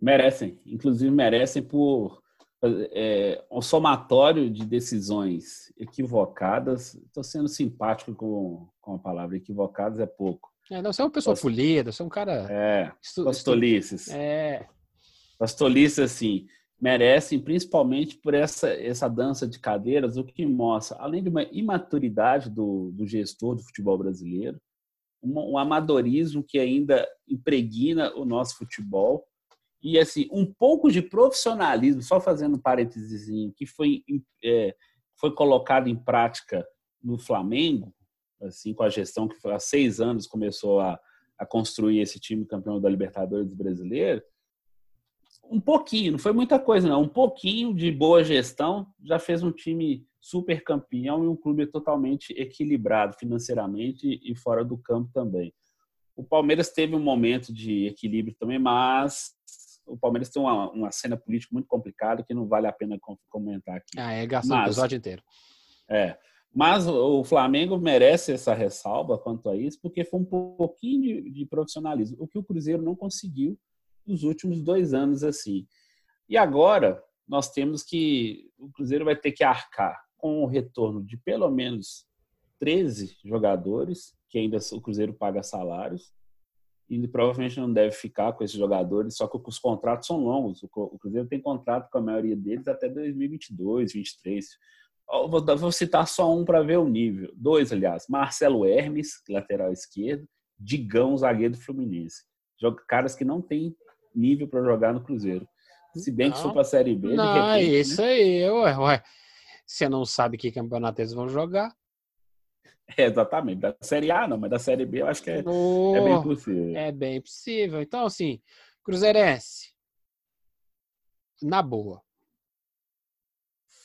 S2: Merecem, inclusive merecem por é, um somatório de decisões equivocadas. Estou sendo simpático com, com a palavra equivocadas é pouco.
S1: É, não, você é uma pessoa polida, você é um cara.
S2: É, as tolices.
S1: É.
S2: As tolices, assim, merecem principalmente por essa, essa dança de cadeiras, o que mostra, além de uma imaturidade do, do gestor do futebol brasileiro, um, um amadorismo que ainda impregna o nosso futebol e assim um pouco de profissionalismo, só fazendo um parênteses, que foi, é, foi colocado em prática no Flamengo, assim com a gestão que há seis anos começou a, a construir esse time campeão da Libertadores brasileiro, um pouquinho, não foi muita coisa não, um pouquinho de boa gestão já fez um time super campeão e um clube totalmente equilibrado financeiramente e fora do campo também. O Palmeiras teve um momento de equilíbrio também, mas o Palmeiras tem uma, uma cena política muito complicada que não vale a pena comentar aqui.
S1: Ah, é gastar o episódio inteiro.
S2: É. Mas o Flamengo merece essa ressalva quanto a isso, porque foi um pouquinho de, de profissionalismo, o que o Cruzeiro não conseguiu nos últimos dois anos assim. E agora nós temos que o Cruzeiro vai ter que arcar com o retorno de pelo menos 13 jogadores, que ainda o Cruzeiro paga salários, e provavelmente não deve ficar com esses jogadores, só que os contratos são longos. O Cruzeiro tem contrato com a maioria deles até 2022, 2023. Vou, citar só um para ver o nível. Dois, aliás. Marcelo Hermes, lateral esquerdo. Digão, zagueiro do Fluminense. Caras que não têm nível para jogar no Cruzeiro. Se bem que for para a Série B,
S1: não, de repente, né? isso né? aí, ué, ué. Você não sabe que campeonato eles vão jogar.
S2: É, exatamente. Da Série A não, mas da Série B eu acho que é, oh, é bem possível.
S1: É bem possível. Então, assim, Cruzeirense, na boa.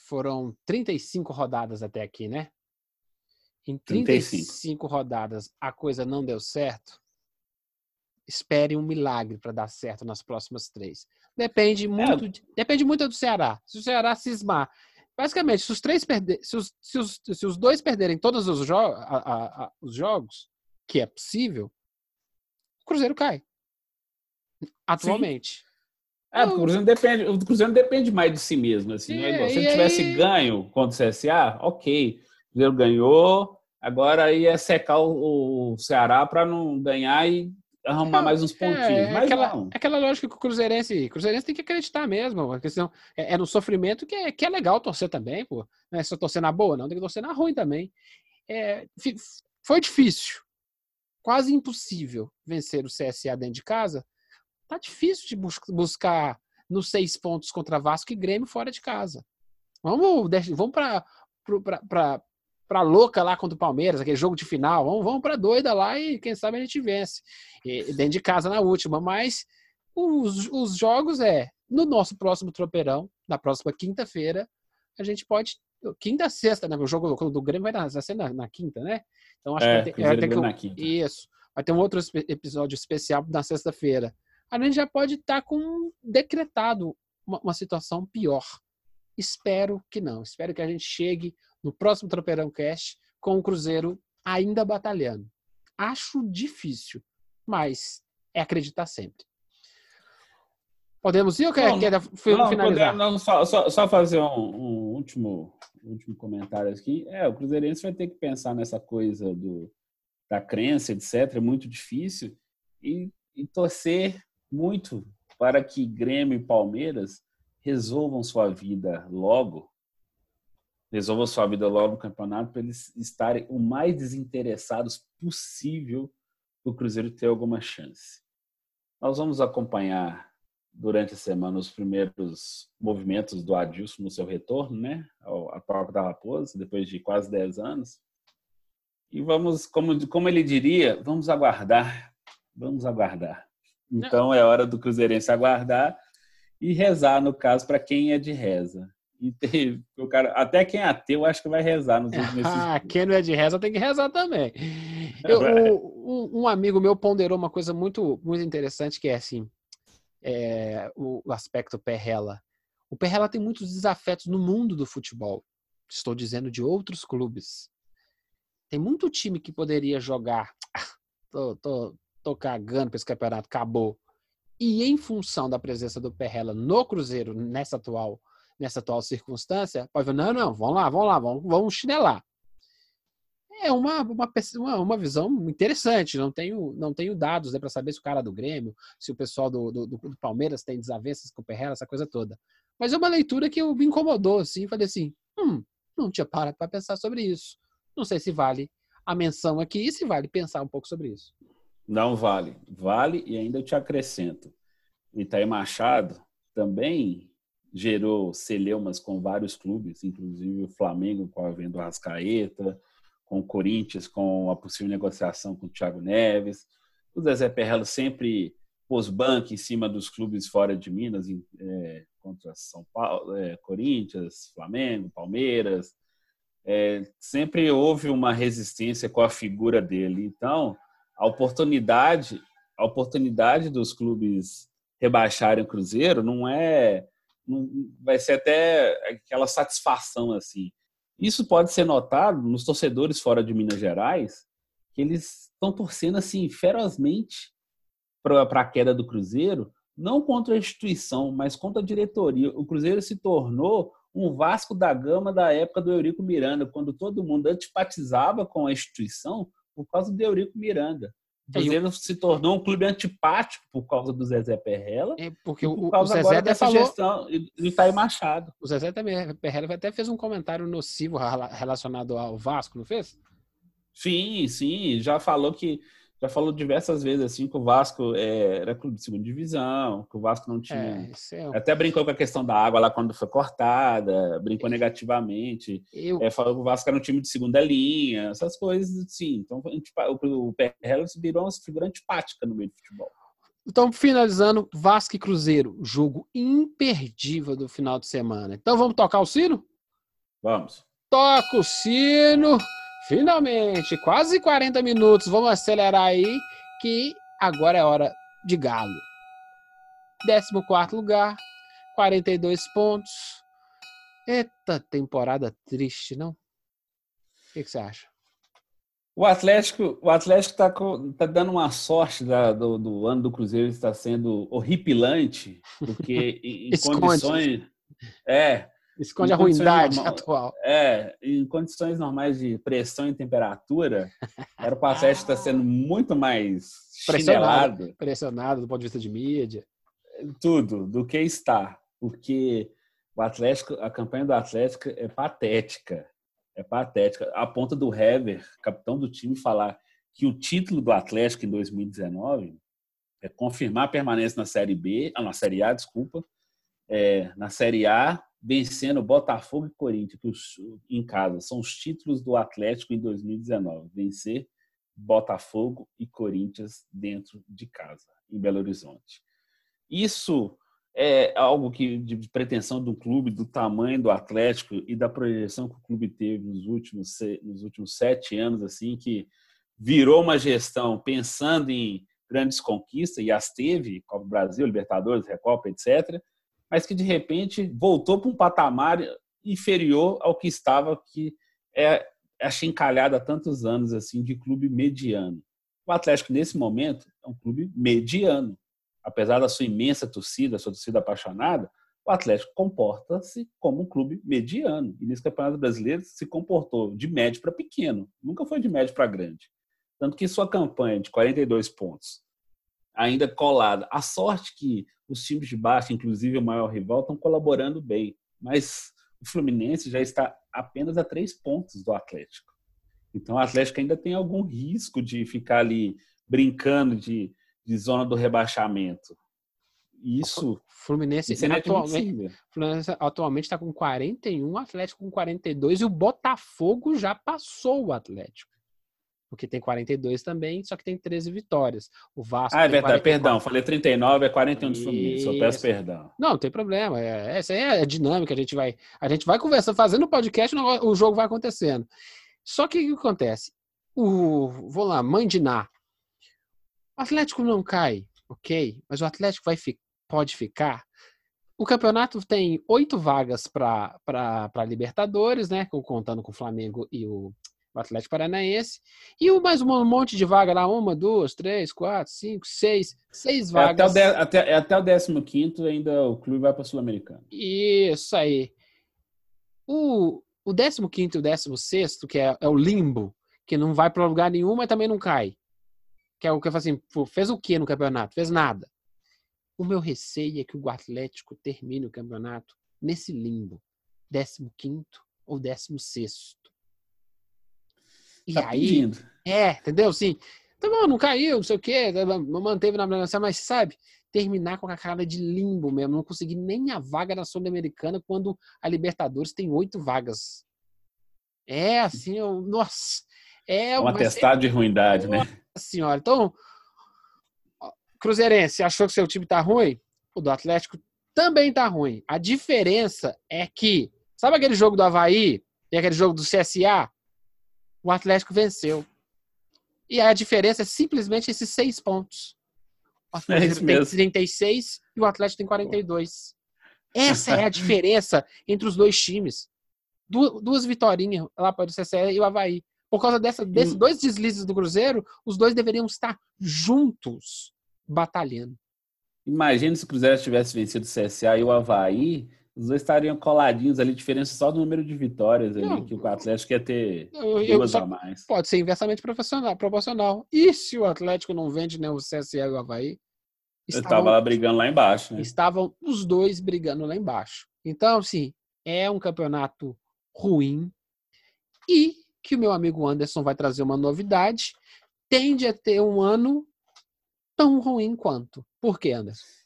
S1: Foram 35 rodadas até aqui, né? Em 35, 35 rodadas a coisa não deu certo. Espere um milagre para dar certo nas próximas três. Depende é. muito, é. de, depende muito do Ceará. Se o Ceará cismar Basicamente, se os três perder, se os, se os, se os dois perderem todos os, jo a, a, a, os jogos, que é possível, o Cruzeiro cai. Atualmente. Sim.
S2: É, o Cruzeiro depende, o Cruzeiro depende mais de si mesmo, assim. É, é se ele tivesse aí... ganho contra o CSA, ok. O Cruzeiro ganhou, agora ia secar o, o Ceará para não ganhar e arrumar mais uns pontinhos. É, mas
S1: aquela,
S2: não.
S1: aquela lógica que o Cruzeirense, Cruzeirense tem que acreditar mesmo. A questão é, é no sofrimento que é, que é legal torcer também, pô. Não é só torcer na boa, não, tem que torcer na ruim também. É, foi difícil, quase impossível vencer o CSA dentro de casa. Tá difícil de bus buscar nos seis pontos contra Vasco e Grêmio fora de casa. Vamos, vamos para pra louca lá contra o Palmeiras, aquele jogo de final. Vamos, vamos pra doida lá e quem sabe a gente vence. E, dentro de casa na última. Mas os, os jogos é no nosso próximo tropeirão, na próxima quinta-feira, a gente pode. Quinta, sexta, né? O jogo do Grêmio vai ser na, na quinta, né?
S2: Então acho é, que vai ter, vai ter que.
S1: Isso. Vai ter um outro episódio especial na sexta-feira. A gente já pode estar tá com decretado uma, uma situação pior. Espero que não. Espero que a gente chegue no próximo Tropeirão Cast com o Cruzeiro ainda batalhando. Acho difícil, mas é acreditar sempre. Podemos ir ou quer, não, quer não, finalizar?
S2: Não, só, só, só, fazer um, um, último, último comentário aqui. É, o Cruzeirense vai ter que pensar nessa coisa do, da crença, etc. É muito difícil. E, e torcer muito para que Grêmio e Palmeiras resolvam sua vida logo resolvam sua vida logo no campeonato para eles estarem o mais desinteressados possível do Cruzeiro ter alguma chance. Nós vamos acompanhar durante a semana os primeiros movimentos do Adilson no seu retorno, né, à Palco da Raposa, depois de quase 10 anos. E vamos, como, como ele diria, vamos aguardar, vamos aguardar. Então é hora do Cruzeirense aguardar e rezar, no caso, para quem é de reza. E tem, o cara, até quem é ateu acho que vai rezar nos
S1: nesses Ah, quem não é de reza tem que rezar também. Eu, um, um, amigo meu ponderou uma coisa muito, muito interessante que é assim, é, o, o aspecto Perrela. O Perrela tem muitos desafetos no mundo do futebol. Estou dizendo de outros clubes. Tem muito time que poderia jogar. tô, tô, tô cagando para esse campeonato, acabou. E em função da presença do Perrela no Cruzeiro nessa atual, nessa atual circunstância, pode falar, não, não, vamos lá, vamos lá, vamos, vamos chinelar. É uma, uma, uma, visão interessante. Não tenho, não tenho dados né, para saber se o cara do Grêmio, se o pessoal do, do, do Palmeiras tem desavenças com o Perrela, essa coisa toda. Mas é uma leitura que me incomodou, assim. Falei assim, hum, não tinha parado para pensar sobre isso. Não sei se vale a menção aqui e se vale pensar um pouco sobre isso.
S2: Não vale. Vale e ainda eu te acrescento. Itaí Machado também gerou celeumas com vários clubes, inclusive o Flamengo com a venda do Rascaeta, com o Corinthians com a possível negociação com o Thiago Neves. O Zezé Perrello sempre pôs banco em cima dos clubes fora de Minas, é, contra São Paulo, é, Corinthians, Flamengo, Palmeiras. É, sempre houve uma resistência com a figura dele. Então, a oportunidade, a oportunidade dos clubes rebaixarem o Cruzeiro não é, vai ser até aquela satisfação assim. Isso pode ser notado nos torcedores fora de Minas Gerais, que eles estão torcendo assim ferozmente para a queda do Cruzeiro, não contra a instituição, mas contra a diretoria. O Cruzeiro se tornou um Vasco da Gama da época do Eurico Miranda, quando todo mundo antipatizava com a instituição por causa do Eurico Miranda. O Cruzeiro se tornou um clube antipático por causa do Zezé Perrella.
S1: É porque o, o Zezé
S2: dessa falou, gestão e Itaí Machado.
S1: O Zezé também, Perrella até fez um comentário nocivo relacionado ao Vasco, não fez?
S2: Sim, sim. Já falou que já falou diversas vezes assim que o Vasco é, era clube de segunda divisão, que o Vasco não tinha. É, é... Até brincou com a questão da água lá quando foi cortada, brincou negativamente. Eu... É, falou que o Vasco era um time de segunda linha, essas coisas, sim. Então o, o Perrello virou uma figura antipática no meio do futebol.
S1: Então, finalizando, Vasco e Cruzeiro, jogo imperdível do final de semana. Então, vamos tocar o sino?
S2: Vamos.
S1: Toca o sino. Finalmente, quase 40 minutos. Vamos acelerar aí, que agora é hora de Galo. 14 lugar, 42 pontos. Eita, temporada triste, não? O que, que você acha?
S2: O Atlético, o Atlético está tá dando uma sorte da, do, do, ano do Cruzeiro está sendo horripilante, porque em, em condições. É,
S1: Esconde a ruindade normal, atual.
S2: É, em condições normais de pressão e temperatura, era o Atlético estar sendo muito mais pressionado, chinelado.
S1: Pressionado do ponto de vista de mídia.
S2: Tudo, do que está. Porque o Atlético, a campanha do Atlético é patética. É patética. A ponta do Hever, capitão do time, falar que o título do Atlético em 2019 é confirmar a permanência na Série B, ah, na Série A, desculpa, é, na Série A vencendo Botafogo e Corinthians que em casa. São os títulos do Atlético em 2019. Vencer Botafogo e Corinthians dentro de casa, em Belo Horizonte. Isso é algo que de pretensão do clube, do tamanho do Atlético e da projeção que o clube teve nos últimos, nos últimos sete anos, assim, que virou uma gestão pensando em grandes conquistas, e as teve, Copa do Brasil, Libertadores, Recopa, etc., mas que de repente voltou para um patamar inferior ao que estava, que é achincalhado há tantos anos assim de clube mediano. O Atlético nesse momento é um clube mediano, apesar da sua imensa torcida, sua torcida apaixonada. O Atlético comporta-se como um clube mediano e nesse Campeonato Brasileiro se comportou de médio para pequeno, nunca foi de médio para grande. Tanto que sua campanha de 42 pontos ainda colada. A sorte que os times de baixo, inclusive o maior rival, estão colaborando bem. Mas o Fluminense já está apenas a três pontos do Atlético. Então o Atlético ainda tem algum risco de ficar ali brincando de, de zona do rebaixamento. Isso.
S1: Fluminense, isso é atualmente, Fluminense atualmente está com 41, o Atlético com 42 e o Botafogo já passou o Atlético. Porque tem 42 também, só que tem 13 vitórias. O Vasco.
S2: Ah, é verdade, 44. perdão, falei 39, é 41 do Fluminense, eu peço perdão.
S1: Não, não tem problema, é, essa é a dinâmica, a gente vai, a gente vai conversando, fazendo o podcast, o jogo vai acontecendo. Só que o que acontece? O, vou lá, mãe de Ná. O Atlético não cai, ok, mas o Atlético vai, pode ficar. O campeonato tem oito vagas para Libertadores, né? Contando com o Flamengo e o o Atlético Paranaense. E o mais um monte de vaga lá, uma, duas, três, quatro, cinco, seis, seis vagas.
S2: É até o, de, até, até o 15 ainda o clube vai para a Sul-Americana.
S1: Isso aí. O, o 15 e o 16, que é, é o limbo, que não vai para lugar nenhum, mas também não cai. Que é o que eu falo assim, fez o que no campeonato? Fez nada. O meu receio é que o Atlético termine o campeonato nesse limbo. 15 ou 16. E tá aí. Pedindo. É, entendeu? Sim. Tá bom, não caiu, não sei o quê, manteve na negociação, mas sabe, terminar com a cara de limbo mesmo, não conseguir nem a vaga na Sul-Americana quando a Libertadores tem oito vagas. É assim, eu, nossa. É
S2: um atestado de ruindade, né?
S1: Nossa senhora. Então, Cruzeirense, achou que seu time tá ruim? O do Atlético também tá ruim. A diferença é que, sabe aquele jogo do Havaí e aquele jogo do CSA? O Atlético venceu. E a diferença é simplesmente esses seis pontos. O Atlético é tem 36 e o Atlético tem 42. Essa é a diferença entre os dois times. Du duas vitórias lá para o CCE e o Havaí. Por causa dessa, desses dois deslizes do Cruzeiro, os dois deveriam estar juntos batalhando.
S2: Imagina se o Cruzeiro tivesse vencido o CSA e o Havaí, os dois estariam coladinhos ali, diferença só do número de vitórias ali, não, que o Atlético ia ter eu, duas a mais.
S1: Pode ser inversamente proporcional, proporcional. E se o Atlético não vende nem o CSE e o Havaí?
S2: Estavam, estava lá brigando lá embaixo, né?
S1: Estavam os dois brigando lá embaixo. Então, assim, é um campeonato ruim e que o meu amigo Anderson vai trazer uma novidade, tende a ter um ano tão ruim quanto. Por quê, Anderson?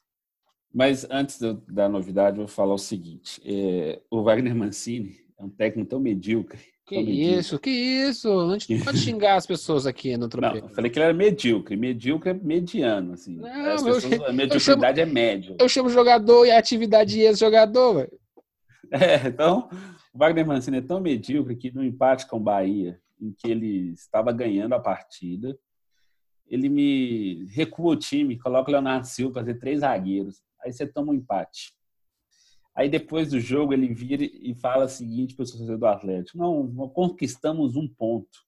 S2: Mas antes da novidade, eu vou falar o seguinte: é, o Wagner Mancini é um técnico tão medíocre.
S1: Que
S2: tão
S1: isso, medíocre. que isso? A gente não pode xingar as pessoas aqui no
S2: tropeiro. Não, eu falei que ele era medíocre. Medíocre é mediano, assim. Não, as pessoas, eu, a mediocridade
S1: chamo,
S2: é médio.
S1: Eu chamo jogador e a atividade ex-jogador.
S2: É, então, o Wagner Mancini é tão medíocre que no empate com o Bahia, em que ele estava ganhando a partida, ele me recua o time, coloca o Leonardo Silva para fazer três zagueiros aí você toma um empate. Aí depois do jogo ele vira e fala o seguinte para o torcedor do Atlético: não, conquistamos um ponto,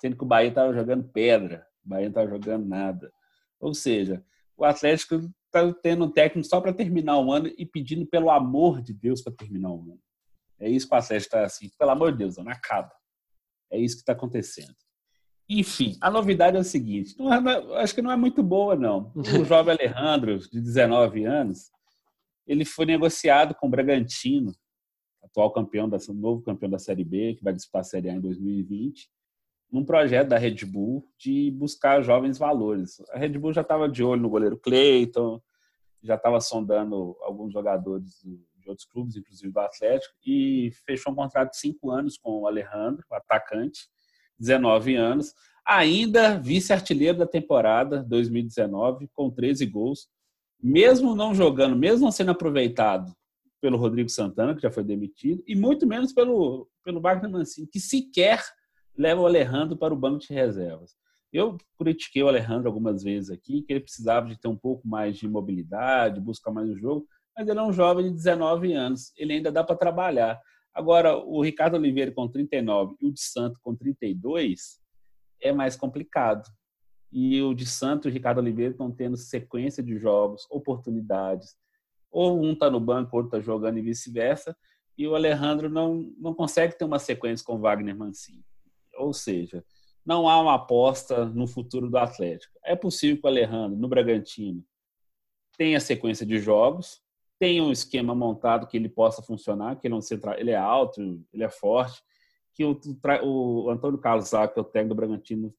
S2: sendo que o Bahia estava jogando pedra, o Bahia não estava jogando nada. Ou seja, o Atlético está tendo um técnico só para terminar o ano e pedindo pelo amor de Deus para terminar o ano. É isso que o Atlético está assim, pelo amor de Deus, não acaba. É isso que está acontecendo. Enfim, a novidade é o seguinte: não é, não é, acho que não é muito boa, não. O jovem Alejandro, de 19 anos, ele foi negociado com o Bragantino, atual campeão, da, novo campeão da Série B, que vai disputar a Série A em 2020, num projeto da Red Bull de buscar jovens valores. A Red Bull já estava de olho no goleiro Cleiton, já estava sondando alguns jogadores de outros clubes, inclusive do Atlético, e fechou um contrato de cinco anos com o Alejandro, o atacante 19 anos, ainda vice-artilheiro da temporada 2019, com 13 gols, mesmo não jogando, mesmo não sendo aproveitado pelo Rodrigo Santana, que já foi demitido, e muito menos pelo, pelo Wagner Mancini, que sequer leva o Alejandro para o banco de reservas. Eu critiquei o Alejandro algumas vezes aqui, que ele precisava de ter um pouco mais de mobilidade, buscar mais o jogo, mas ele é um jovem de 19 anos, ele ainda dá para trabalhar. Agora, o Ricardo Oliveira com 39 e o de Santo com 32 é mais complicado. E o de Santo e o Ricardo Oliveira estão tendo sequência de jogos, oportunidades. Ou um está no banco, outro está jogando e vice-versa. E o Alejandro não, não consegue ter uma sequência com o Wagner Mancini. Ou seja, não há uma aposta no futuro do Atlético. É possível que o Alejandro, no Bragantino, tenha sequência de jogos, tem um esquema montado que ele possa funcionar, que ele, não se ele é alto, ele é forte, que o, o Antônio Carlos Zac, o técnico do Bragantino,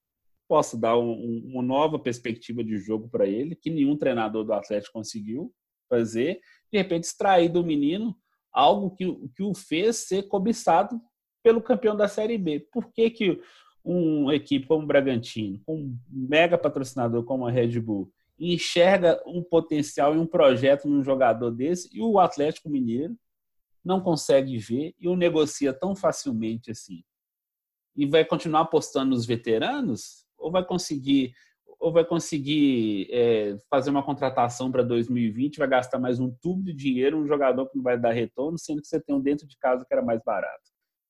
S2: possa dar um, uma nova perspectiva de jogo para ele, que nenhum treinador do Atlético conseguiu fazer, de repente extrair do menino algo que, que o fez ser cobiçado pelo campeão da Série B. Por que, que uma equipe como o Bragantino, com um mega patrocinador como a Red Bull, enxerga um potencial e um projeto num jogador desse e o Atlético Mineiro não consegue ver e o negocia tão facilmente assim. E vai continuar apostando nos veteranos ou vai conseguir ou vai conseguir é, fazer uma contratação para 2020, vai gastar mais um tubo de dinheiro, um jogador que não vai dar retorno, sendo que você tem um dentro de casa que era mais barato.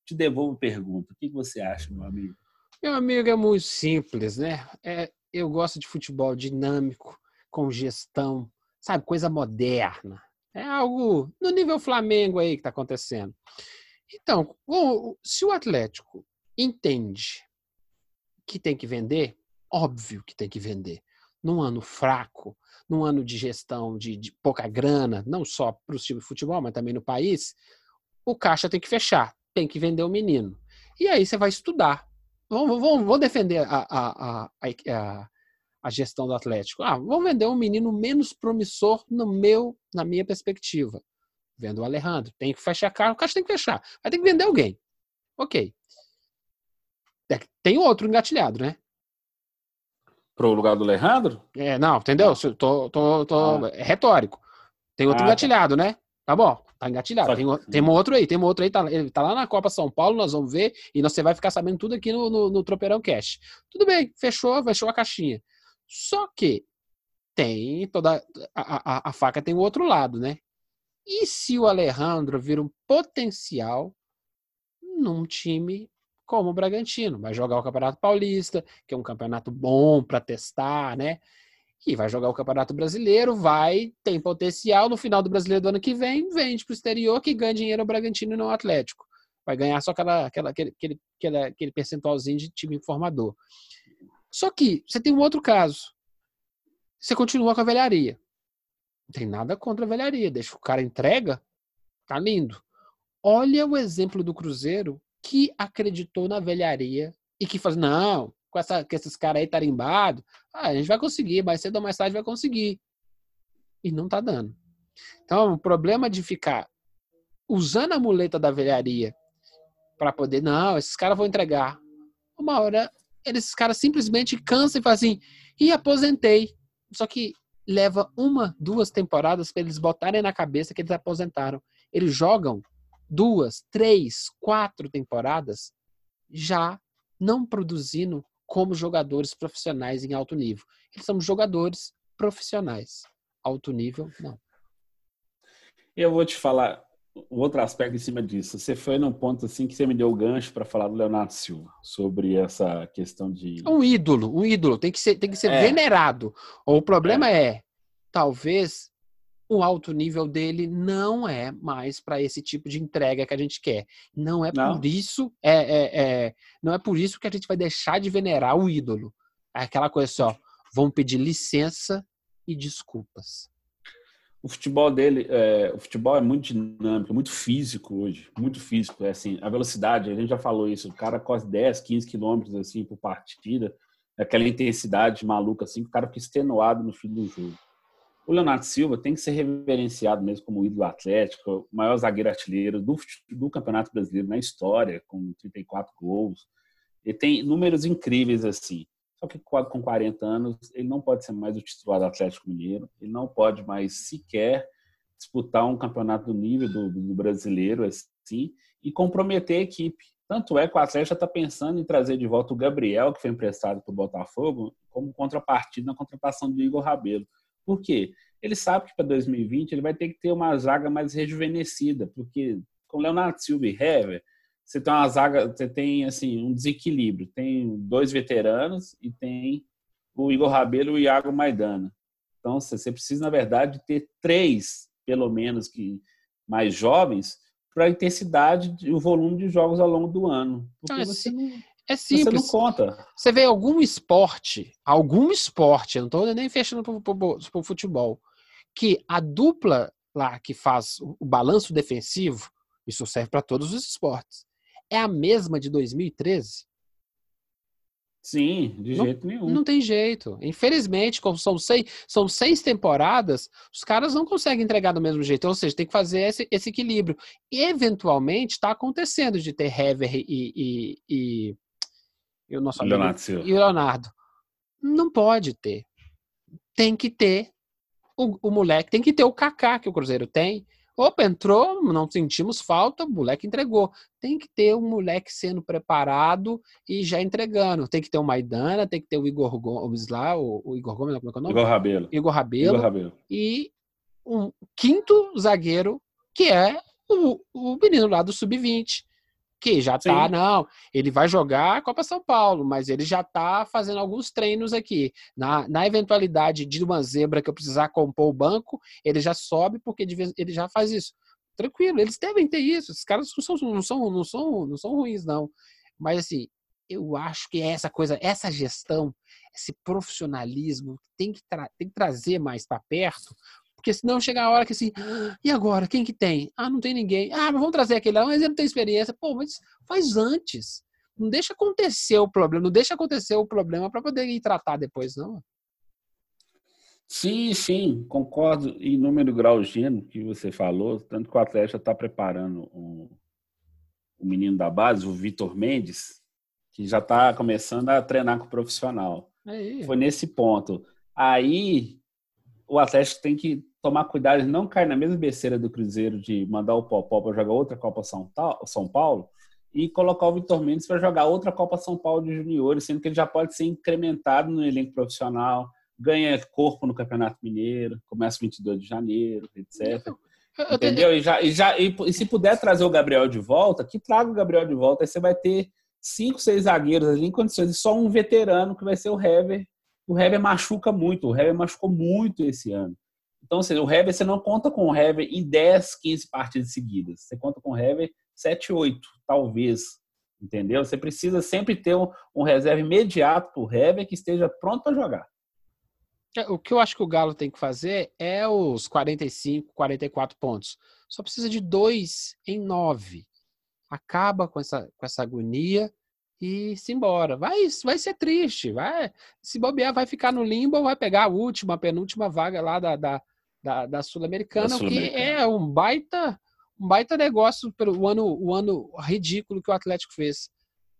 S2: Te devolvo a pergunta. O que você acha, meu amigo?
S1: Meu amigo, é muito simples, né? É, eu gosto de futebol dinâmico, com gestão, sabe? Coisa moderna. É algo no nível Flamengo aí que está acontecendo. Então, se o Atlético entende que tem que vender, óbvio que tem que vender. Num ano fraco, num ano de gestão de, de pouca grana, não só para o time de futebol, mas também no país, o caixa tem que fechar, tem que vender o menino. E aí você vai estudar. Vamos, vamos, vamos defender a, a, a, a, gestão do Atlético. Ah, vamos vender um menino menos promissor no meu, na minha perspectiva. Vendo o Alejandro. Tem que fechar carro, o caixa tem que fechar. Vai ter que vender alguém. Ok. É tem outro engatilhado, né?
S2: Pro lugar do Alejandro?
S1: É, não, entendeu? Tô, tô, tô, ah. É retórico. Tem outro ah, tá. engatilhado, tá. né? Tá bom, tá engatilhado. Tem, tem um outro aí, tem um outro aí, tá, ele tá lá na Copa São Paulo, nós vamos ver, e você vai ficar sabendo tudo aqui no, no, no Tropeirão Cash. Tudo bem, fechou, fechou a caixinha. Só que tem toda. A, a, a faca tem o outro lado, né? E se o Alejandro vir um potencial num time como o Bragantino? Vai jogar o Campeonato Paulista, que é um campeonato bom para testar, né? E vai jogar o Campeonato Brasileiro, vai, tem potencial. No final do Brasileiro do ano que vem, vende para o exterior, que ganha dinheiro ao Bragantino e não ao Atlético. Vai ganhar só aquela, aquela, aquele, aquele, aquele percentualzinho de time formador. Só que você tem um outro caso. Você continua com a velharia. Não tem nada contra a velharia. Deixa o cara entrega, tá lindo. Olha o exemplo do Cruzeiro que acreditou na velharia e que faz, não, com, essa, com esses caras aí tarimbados, ah, a gente vai conseguir, mais cedo ou mais tarde vai conseguir. E não tá dando. Então, o problema de ficar usando a muleta da velharia para poder, não, esses caras vão entregar. Uma hora esses caras simplesmente cansam e fazem assim, e aposentei. Só que leva uma, duas temporadas para eles botarem na cabeça que eles aposentaram. Eles jogam duas, três, quatro temporadas já não produzindo como jogadores profissionais em alto nível. Eles são jogadores profissionais. Alto nível, não.
S2: Eu vou te falar, outro aspecto em cima disso. Você foi num ponto assim que você me deu o gancho para falar do Leonardo Silva sobre essa questão de
S1: um ídolo, um ídolo tem que ser tem que ser é. venerado. O problema é. é talvez o alto nível dele não é mais para esse tipo de entrega que a gente quer. Não é não. por isso é, é, é, não é por isso que a gente vai deixar de venerar o ídolo. É aquela coisa só, assim, vamos pedir licença e desculpas
S2: o futebol dele, é, o futebol é muito dinâmico, muito físico hoje, muito físico. É assim, a velocidade, a gente já falou isso, o cara corre 10, 15 quilômetros assim por partida, aquela intensidade maluca assim, o cara fica extenuado no fim do jogo. O Leonardo Silva tem que ser reverenciado mesmo como ídolo atlético, o maior zagueiro artilheiro do, do Campeonato Brasileiro na história, com 34 gols. Ele tem números incríveis assim. Só que com 40 anos, ele não pode ser mais o titular do Atlético Mineiro, ele não pode mais sequer disputar um campeonato do nível do, do brasileiro assim e comprometer a equipe. Tanto é que o Atlético está pensando em trazer de volta o Gabriel, que foi emprestado para o Botafogo, como contrapartida na contratação do Igor Rabelo. Por quê? Ele sabe que para 2020 ele vai ter que ter uma zaga mais rejuvenescida, porque com Leonardo Silva e Hever, você tem uma zaga, você tem assim um desequilíbrio. Tem dois veteranos e tem o Igor Rabelo e o Iago Maidana. Então você precisa na verdade ter três, pelo menos que mais jovens, para a intensidade e o volume de jogos ao longo do ano.
S1: Porque ah, você não, é simples.
S2: Você não conta.
S1: Você vê algum esporte, algum esporte, eu não estou nem fechando para o futebol, que a dupla lá que faz o balanço defensivo, isso serve para todos os esportes é a mesma de 2013?
S2: Sim, de
S1: não,
S2: jeito nenhum.
S1: Não tem jeito. Infelizmente, como são seis, são seis temporadas, os caras não conseguem entregar do mesmo jeito. Ou seja, tem que fazer esse, esse equilíbrio. E, eventualmente, está acontecendo de ter Hever e, e, e, e o nosso
S2: Leonardo
S1: amigo, e Leonardo. Não pode ter. Tem que ter o, o moleque, tem que ter o Kaká que o Cruzeiro tem. Opa, entrou, não sentimos falta, o moleque entregou. Tem que ter um moleque sendo preparado e já entregando. Tem que ter o Maidana, tem que ter o Igor Gomes lá, o, o Igor Gomes, como é que é o nome?
S2: Igor Rabelo.
S1: Igor Rabelo.
S2: Igor Rabelo.
S1: E um quinto zagueiro, que é o, o menino lá do Sub-20, que já tá,
S2: Sim.
S1: não, ele vai jogar a Copa São Paulo, mas ele já tá fazendo alguns treinos aqui. Na, na eventualidade de uma zebra que eu precisar compor o banco, ele já sobe porque ele já faz isso. Tranquilo, eles devem ter isso. Esses caras não são, não são, não são, não são ruins, não. Mas assim, eu acho que essa coisa, essa gestão, esse profissionalismo tem que, tem que trazer mais para perto, porque senão chega a hora que assim, "Ah, e agora? Quem que tem? Ah, não tem ninguém. Ah, mas vamos trazer aquele lá, mas ele não tem experiência. Pô, mas faz antes. Não deixa acontecer o problema, não deixa acontecer o problema para poder ir tratar depois, não.
S2: Sim, sim, concordo em número grau gênero que você falou, tanto que o Atlético está preparando o, o menino da base, o Vitor Mendes, que já está começando a treinar com o profissional.
S1: Aí,
S2: Foi nesse ponto. Aí o Atlético tem que tomar cuidado de não cair na mesma besteira do Cruzeiro de mandar o Popó para jogar outra Copa São, São Paulo e colocar o Vitor Mendes para jogar outra Copa São Paulo de juniores, sendo que ele já pode ser incrementado no elenco profissional, ganha corpo no Campeonato Mineiro, começa 22 de janeiro, etc.
S1: eu- eu te-
S2: Entendeu? E, já, e, já, e, e se puder trazer o Gabriel de volta, que traga o Gabriel de volta. Aí você vai ter cinco, seis zagueiros ali em condições, e só um veterano que vai ser o Hever. O Hever machuca muito, o Hever machucou muito esse ano. Então, assim, o Hever, você não conta com o Hever em 10, 15 partidas seguidas. Você conta com o Hever 7, 8, talvez. Entendeu? Você precisa sempre ter um, um reserva imediato para o Hever que esteja pronto para jogar.
S1: É, O que eu acho que o Galo tem que fazer é os 45, 44 pontos. Só precisa de dois em nove. Acaba com essa, com essa agonia e se embora. Vai, vai ser triste. Vai, se bobear, vai ficar no limbo ou vai pegar a última, a penúltima vaga lá da, da, da, da Sul-Americana,
S2: Da
S1: que é um baita, um baita negócio pelo ano, o ano ridículo que o Atlético fez.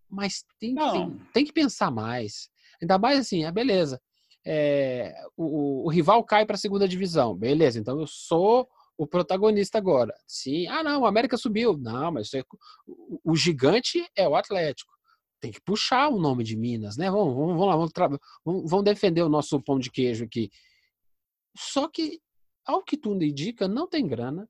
S1: Mas tem, tem, tem que pensar mais. Ainda mais assim, é beleza. É, o, o rival cai para a segunda divisão. Beleza, então eu sou o protagonista agora. Sim, ah, não, o América subiu. Não, mas isso é- o, o gigante é o Atlético. Tem que puxar o nome de Minas, né? Vamos, vamos, vamos lá, vamos, vamos- vamos defender o nosso pão de queijo aqui. Só que, ao que tudo indica, não tem grana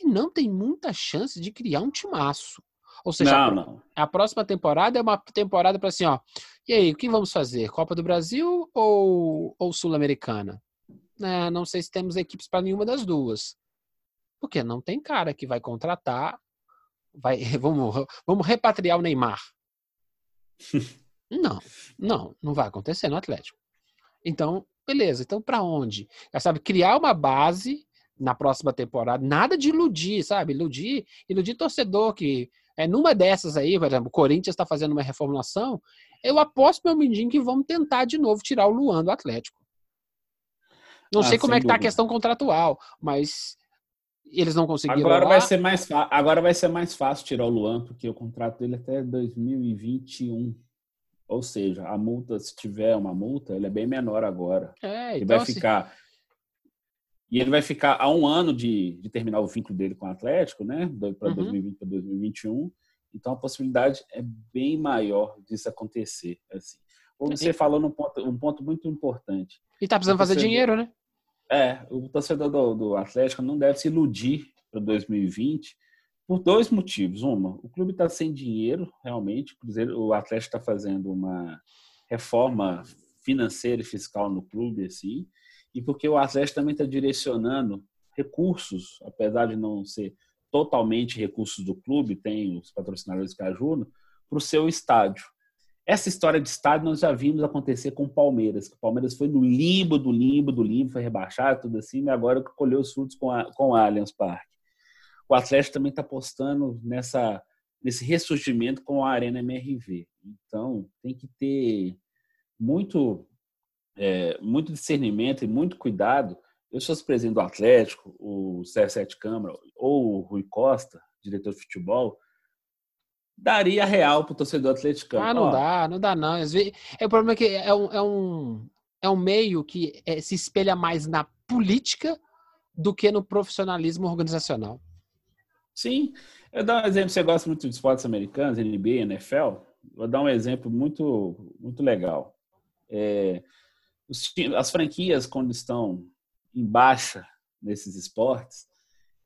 S1: e não tem muita chance de criar um timaço. Ou seja, a
S2: Não, não.
S1: a próxima temporada é uma temporada para assim, ó. E aí, o que vamos fazer? Copa do Brasil ou, ou Sul-Americana? É, não sei se temos equipes para nenhuma das duas. Porque não tem cara que vai contratar. Vai, vamos, vamos repatriar o Neymar. Não, não, não vai acontecer no Atlético. Então, beleza. Então, para onde? Sabe, criar uma base na próxima temporada. Nada de iludir, sabe? Iludir, iludir torcedor que é numa dessas aí, por exemplo, o Corinthians está fazendo uma reformulação. Eu aposto meu mindinho que vamos tentar de novo tirar o Luan do Atlético. Não
S2: Ah,
S1: sei como é que tá a
S2: dúvida.
S1: questão contratual, mas eles não conseguiram.
S2: Agora
S1: lá.
S2: vai ser mais agora vai ser mais fácil tirar o Luan, porque o contrato dele é até 2021. Ou seja, a multa, se tiver uma multa, ele é bem menor agora.
S1: É,
S2: Ele
S1: então,
S2: vai
S1: assim,
S2: ficar. E ele vai ficar a um ano de, de terminar o vínculo dele com o Atlético, né? Para
S1: Uhum.
S2: 2020 para 2021. Então a possibilidade é bem maior disso acontecer. Assim. Como você falou num ponto, um ponto muito importante.
S1: e tá precisando fazer dinheiro, né?
S2: É, o torcedor do, do Atlético não deve se iludir para 2020 por dois motivos. Uma, o clube está sem dinheiro, realmente. O, Cruzeiro, o Atlético está fazendo uma reforma financeira e fiscal no clube, assim, e porque o Atlético também está direcionando recursos, apesar de não ser totalmente recursos do clube, tem os patrocinadores que ajudam, para o seu estádio. Essa história de estádio nós já vimos acontecer com o Palmeiras, que o Palmeiras foi no limbo do limbo do limbo, foi rebaixado, tudo assim, e agora colheu os frutos com, a, com o Allianz Parque. O Atlético também está apostando nessa, nesse ressurgimento com a Arena MRV. Então, tem que ter muito, é, muito discernimento e muito cuidado. Eu sou presidente do Atlético, o Sérgio Sete Câmara, ou o Rui Costa, diretor de futebol, daria real para o torcedor atleticano.
S1: Ah, não Ó, dá, não dá não. É, o problema é que é um, é um, é um meio que é, se espelha mais na política do que no profissionalismo organizacional.
S2: Sim. Eu dou um exemplo, você gosta muito de esportes americanos, NBA, NFL, vou dar um exemplo muito, muito legal. É, os, as franquias, quando estão em baixa nesses esportes,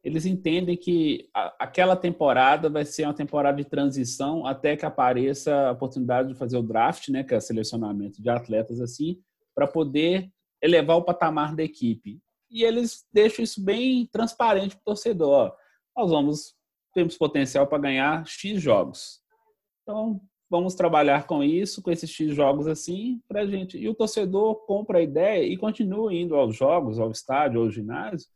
S2: eles entendem que a, aquela temporada vai ser uma temporada de transição até que apareça a oportunidade de fazer o draft, né, que é selecionamento de atletas assim, para poder elevar o patamar da equipe. E eles deixam isso bem transparente para o torcedor. Ó, nós vamos temos potencial para ganhar X jogos. Então, vamos trabalhar com isso, com esses X jogos assim, para gente. E o torcedor compra a ideia e continua indo aos jogos, ao estádio, ao ginásio,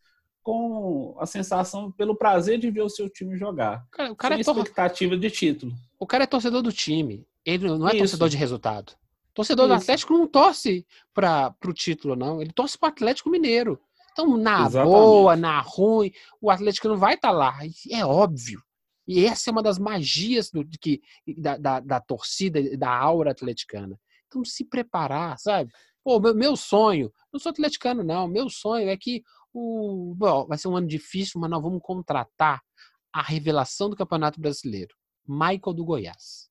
S2: com a sensação, pelo prazer de ver o seu time jogar.
S1: Cara, o cara
S2: sem é expectativa de título.
S1: O cara é torcedor do time. Ele não é isso. torcedor de resultado. Torcedor isso. do Atlético não torce para o título, não. Ele torce para o Atlético Mineiro. Então, na Exatamente. boa, na ruim, o Atlético não vai estar tá lá. É óbvio. E essa é uma das magias do, que, da, da, da torcida, da aura atleticana. Então, se preparar, sabe? Pô, meu, meu sonho, não sou atleticano, não. Meu sonho é que o. Bom, vai ser um ano difícil, mas nós vamos contratar a revelação do Campeonato Brasileiro, Michael do Goiás.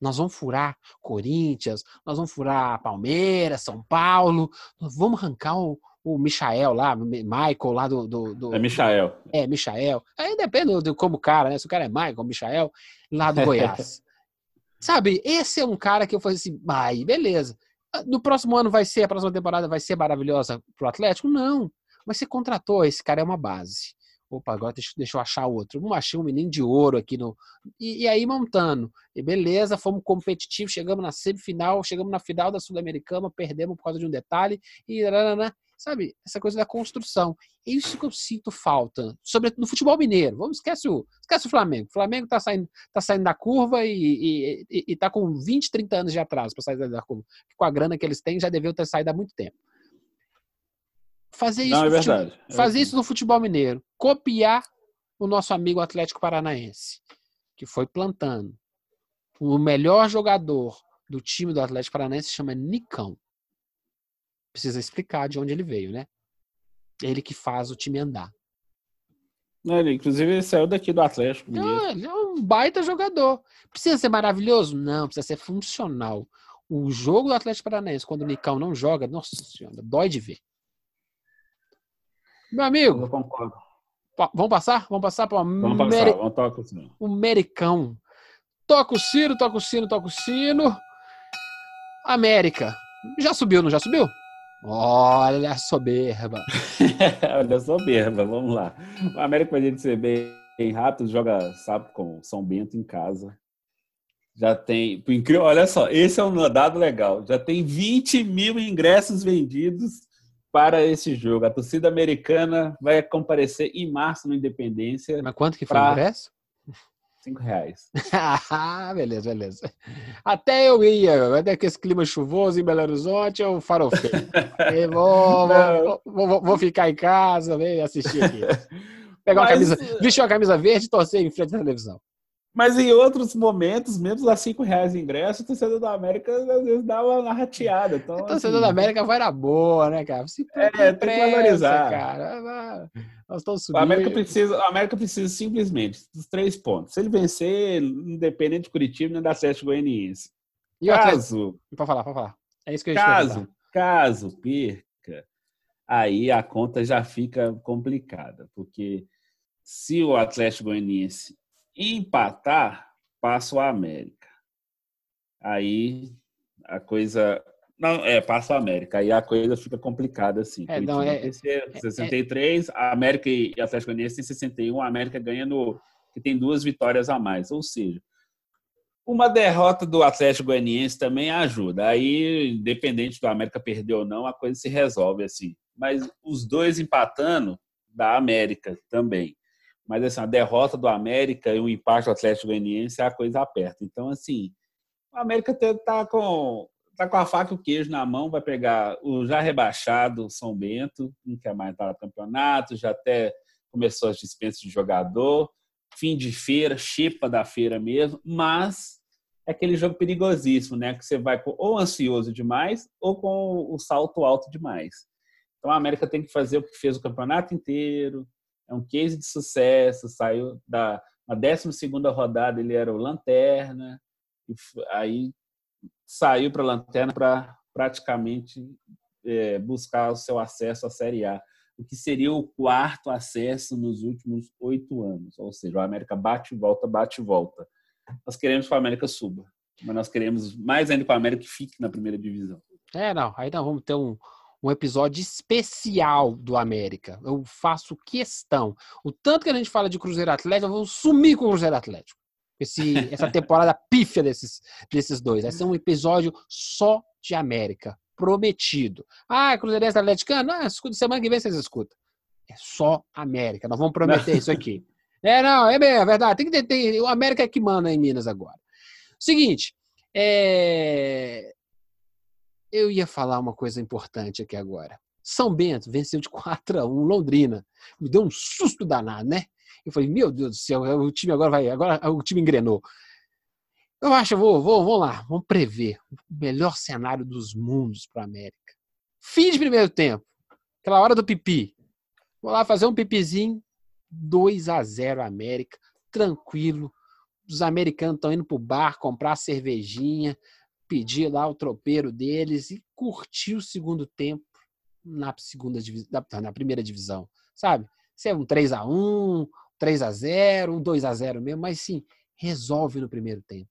S1: Nós vamos furar Corinthians, nós vamos furar Palmeiras, São Paulo, nós vamos arrancar o, o Michael lá, Michael lá do, do, do,
S2: É Michael.
S1: É, Michael. Aí depende de como o cara, né? Se o cara é Michael, Michael, lá do Goiás. Sabe, esse é um cara que eu falei assim, ai, beleza. Ah, no próximo ano vai ser, a próxima temporada vai ser maravilhosa pro Atlético? Não. Mas você contratou, esse cara é uma base. Opa, agora deixa, deixa eu achar outro. Vamos achar um menino de ouro aqui no. E, e, aí montando. E beleza, fomos competitivos, chegamos na semifinal, chegamos na final da Sul-Americana, perdemos por causa de um detalhe. E sabe? Essa coisa da construção. É isso que eu sinto falta, sobretudo no futebol mineiro. Vamos, esquece o, esquece o Flamengo. O Flamengo está saindo, tá saindo da curva e, está com 20, 30 anos de atraso para sair da curva. Com a grana que eles têm, já deviam ter saído há muito tempo. Fazer isso,
S2: Não, é
S1: verdade.
S2: Futebol,
S1: é fazer isso no futebol mineiro. Copiar o nosso amigo Atlético Paranaense, que foi plantando. O melhor jogador do time do Atlético Paranaense se chama Nicão precisa explicar de onde ele veio, né? Ele que faz o time andar.
S2: Ele, inclusive, ele saiu daqui do Atlético.
S1: Não, ele é um baita jogador. Precisa ser maravilhoso? Não, precisa ser funcional. O jogo do Atlético Paranaense, quando o Nicão não joga, nossa senhora, dói de ver. Meu amigo.
S2: Eu concordo.
S1: Vamos passar? Vamos passar para o
S2: Vamos passar, vamos tocar o sino.
S1: O Mericão. Toca o sino, toca o sino, toca o sino. América. Já subiu, não já subiu? Olha a soberba.
S2: Olha a soberba, vamos lá. O América, ser bem, bem rápido, joga sábado com São Bento em casa. Já tem. Incrível, olha só, esse é um dado legal. Já tem 20 mil ingressos vendidos para esse jogo. A torcida americana vai comparecer em março no Independência.
S1: Mas quanto que foi pra... o ingresso?
S2: Cinco reais.
S1: ah, beleza, beleza. Até eu ia, até que esse clima chuvoso em Belo Horizonte, eu farofei. vou, vou, vou, vou, ficar em casa, vem assistir aqui. Pegar uma Mas... camisa, vestir uma camisa verde e torcer em frente à televisão.
S2: Mas em outros momentos, mesmo a cinco reais de ingresso, o torcedor da América às vezes dá uma rateada. Então, o
S1: torcedor assim, da América vai na boa, né, cara?
S2: Se é, tem que valorizar.
S1: Cara. Nós estamos
S2: subindo. A América precisa, a América precisa simplesmente dos três pontos. Se ele vencer, independente de Curitiba, não dá certo Goianiense.
S1: E caso. Para falar, para falar. É isso que eu
S2: Caso, caso perca, aí a conta já fica complicada, porque se o Atlético Goianiense empatar, passa o América. Aí a coisa não, é, passa a América. Aí a coisa fica complicada, assim.
S1: É, não, é,
S2: 63, é, a América e Atlético Goianiense tem 61, a América ganha no... que tem duas vitórias a mais. Ou seja, uma derrota do Atlético Goianiense também ajuda. Aí, independente do América perder ou não, a coisa se resolve, assim. Mas os dois empatando, da América também. Mas, assim, a derrota do América e o empate do Atlético Goianiense, a coisa aperta. Então, assim, o América está com tá com a faca e o queijo na mão, vai pegar o já rebaixado São Bento, não quer mais estar no campeonato, já até começou as dispensas de jogador. fim de feira, chipa da feira mesmo, mas é aquele jogo perigosíssimo, né? Que você vai ou ansioso demais ou com o salto alto demais. Então a América tem que fazer o que fez o campeonato inteiro, é um case de sucesso, saiu da na 12 rodada ele era o lanterna, e aí saiu para a lanterna para praticamente é, buscar o seu acesso à Série A, o que seria o quarto acesso nos últimos oito anos. Ou seja, o América bate e volta, bate e volta. Nós queremos que o América suba, mas nós queremos mais ainda que o América fique na primeira divisão.
S1: É, não, aí nós vamos ter um, um episódio especial do América. Eu faço questão. O tanto que a gente fala de Cruzeiro Atlético, eu vou sumir com o Cruzeiro Atlético. Esse, essa temporada pífia desses, desses dois. Vai ser um episódio só de América. Prometido. Ah, Cruzeirense Atleticano? Ah, escuta, semana que vem vocês escutam. É só América. Nós vamos prometer isso aqui. É, não, é bem, é verdade. Tem que ter, tem, o América é que manda em Minas agora. Seguinte, é... eu ia falar uma coisa importante aqui agora. São Bento venceu de 4 a 1 Londrina. Me deu um susto danado, né? Eu falei, meu Deus do céu, o time agora vai, agora o time engrenou. Eu acho, vou, vou, vamos lá, vamos prever o melhor cenário dos mundos para a América. Fim de primeiro tempo, aquela hora do pipi. Vou lá fazer um pipizinho, 2 a 0 América, tranquilo. Os americanos estão indo pro bar comprar cervejinha, pedir lá o tropeiro deles e curtir o segundo tempo na segunda na primeira divisão, sabe? Se é um 3 a 1, 3 a 0, um 2 a 0 mesmo, mas sim, resolve no primeiro tempo.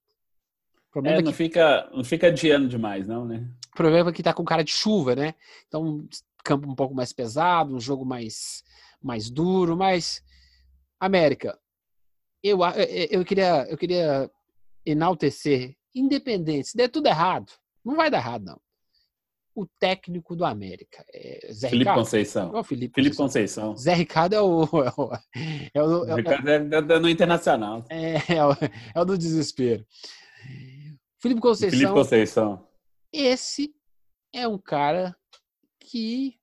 S2: É, não, que... fica, não fica adiando demais, não, né?
S1: O problema é que tá com cara de chuva, né? Então, campo um pouco mais pesado, um jogo mais, mais duro, mas América, eu, eu, queria, eu queria enaltecer, independente, se der tudo errado, não vai dar errado, não. O técnico do América. É Zé
S2: Felipe Ricardo. Conceição.
S1: Oh, Felipe,
S2: Felipe Conceição.
S1: Zé Ricardo é o.
S2: É o, é o, Ricardo é, no Internacional.
S1: É, é, o, é o do desespero. Felipe Conceição.
S2: Felipe Conceição.
S1: Esse é um cara que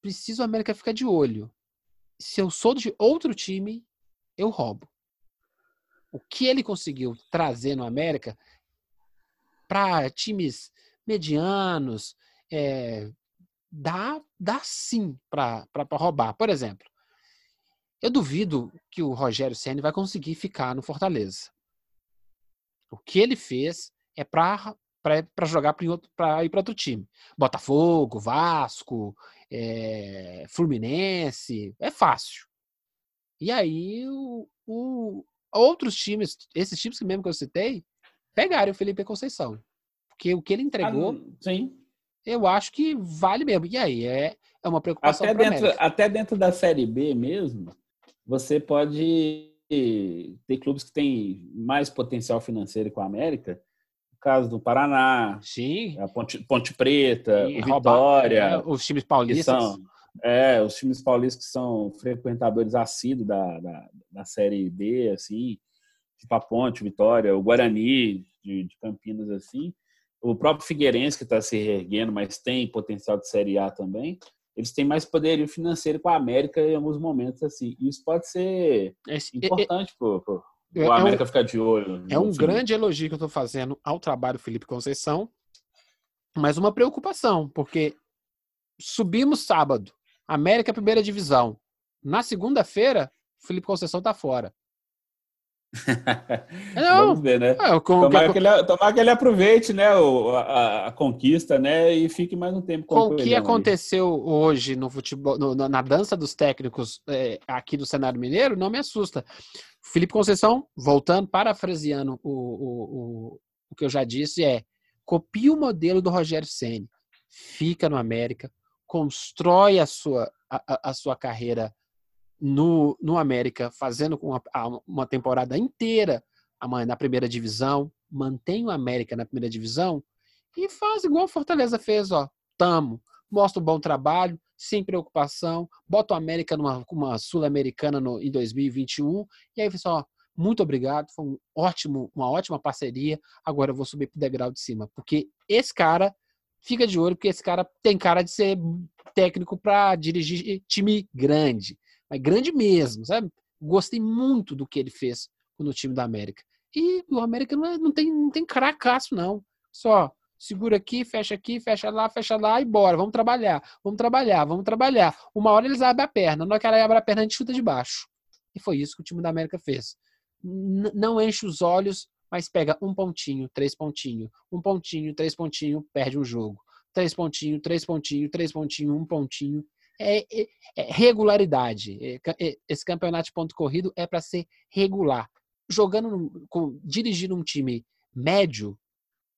S1: precisa o América ficar de olho. Se eu sou de outro time, eu roubo. O que ele conseguiu trazer no América para times medianos, é, dá, dá sim para roubar. Por exemplo, eu duvido que o Rogério Senna vai conseguir ficar no Fortaleza. O que ele fez é para para jogar para ir para outro time. Botafogo, Vasco, é, Fluminense, é fácil. E aí o, o, outros times, esses times que mesmo que eu citei, pegaram o Felipe Conceição. Porque o que ele entregou, ah,
S2: sim.
S1: Eu acho que vale mesmo. E aí é, é uma preocupação.
S2: Até dentro, até dentro da Série B mesmo, você pode ter clubes que têm mais potencial financeiro com a América. No caso do Paraná,
S1: Sim.
S2: a Ponte, Ponte Preta, Sim, o Vitória. É,
S1: os times paulistas.
S2: São, é, os times paulistas que são frequentadores assíduos da, da, da Série B, assim, tipo a Ponte, Vitória, o Guarani de, de Campinas, assim, o próprio Figueirense, que está se reerguendo, mas tem potencial de Série A também, eles têm mais poderio financeiro com a América em alguns momentos, assim. Isso pode ser Esse, importante para o é, América é um, ficar de olho.
S1: É um grande elogio que eu estou fazendo ao trabalho do Felipe Conceição, mas uma preocupação, porque subimos sábado, América primeira divisão. Na segunda-feira, Felipe Conceição está fora.
S2: Não, Vamos ver, né? É, com, tomar, que, que ele, tomar que ele aproveite né, o, a, a, conquista né, e fique mais um tempo
S1: com, com o que aconteceu aí. hoje no futebol, no, na dança dos técnicos é, aqui do cenário mineiro, não me assusta. Felipe Conceição, voltando, parafraseando o, o, o, o que eu já disse, é copie o modelo do Rogério Senni, fica no América, constrói a sua, a, a sua carreira no, no América, fazendo uma, uma temporada inteira na primeira divisão, mantém o América na primeira divisão e faz igual o Fortaleza fez, ó. Tamo. Mostra um bom trabalho, sem preocupação, bota o América numa uma Sul-Americana em 2021 e aí, pessoal, muito obrigado, foi um ótimo, uma ótima parceria. Agora eu vou subir pro degrau de cima, porque esse cara fica de olho, porque esse cara tem cara de ser técnico para dirigir time grande mas grande mesmo, sabe? Gostei muito do que ele fez no time da América. E o América não, é, não tem, não tem cracaço, não. Só segura aqui, fecha aqui, fecha lá, fecha lá e bora. Vamos trabalhar, vamos trabalhar, vamos trabalhar. Uma hora eles abrem a perna, na hora que ela abre a perna, a gente chuta de baixo. E foi isso que o time da América fez. N não enche os olhos, mas pega um pontinho, três pontinhos, um pontinho, três pontinhos, perde um jogo. Três pontinhos, três pontinhos, três pontinhos, um pontinho. É, é, é regularidade. É, esse campeonato de ponto corrido é para ser regular. Jogando, com, dirigindo um time médio,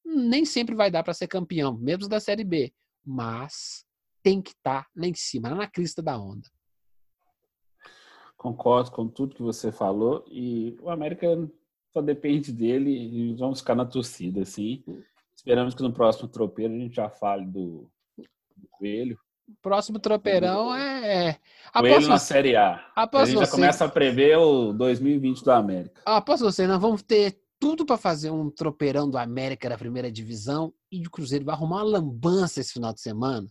S1: nem sempre vai dar para ser campeão, mesmo da Série B, mas tem que estar tá lá em cima, lá na crista da onda.
S2: Concordo com tudo que você falou e o América só depende dele e vamos ficar na torcida, assim. Esperamos que no próximo tropeiro a gente já fale do, do Coelho.
S1: Próximo tropeirão é.
S2: é Coelho na Série A. a gente já começa a prever o 2020 do América.
S1: Após você, nós vamos ter tudo para fazer um tropeirão do América da primeira divisão e o Cruzeiro vai arrumar uma lambança esse final de semana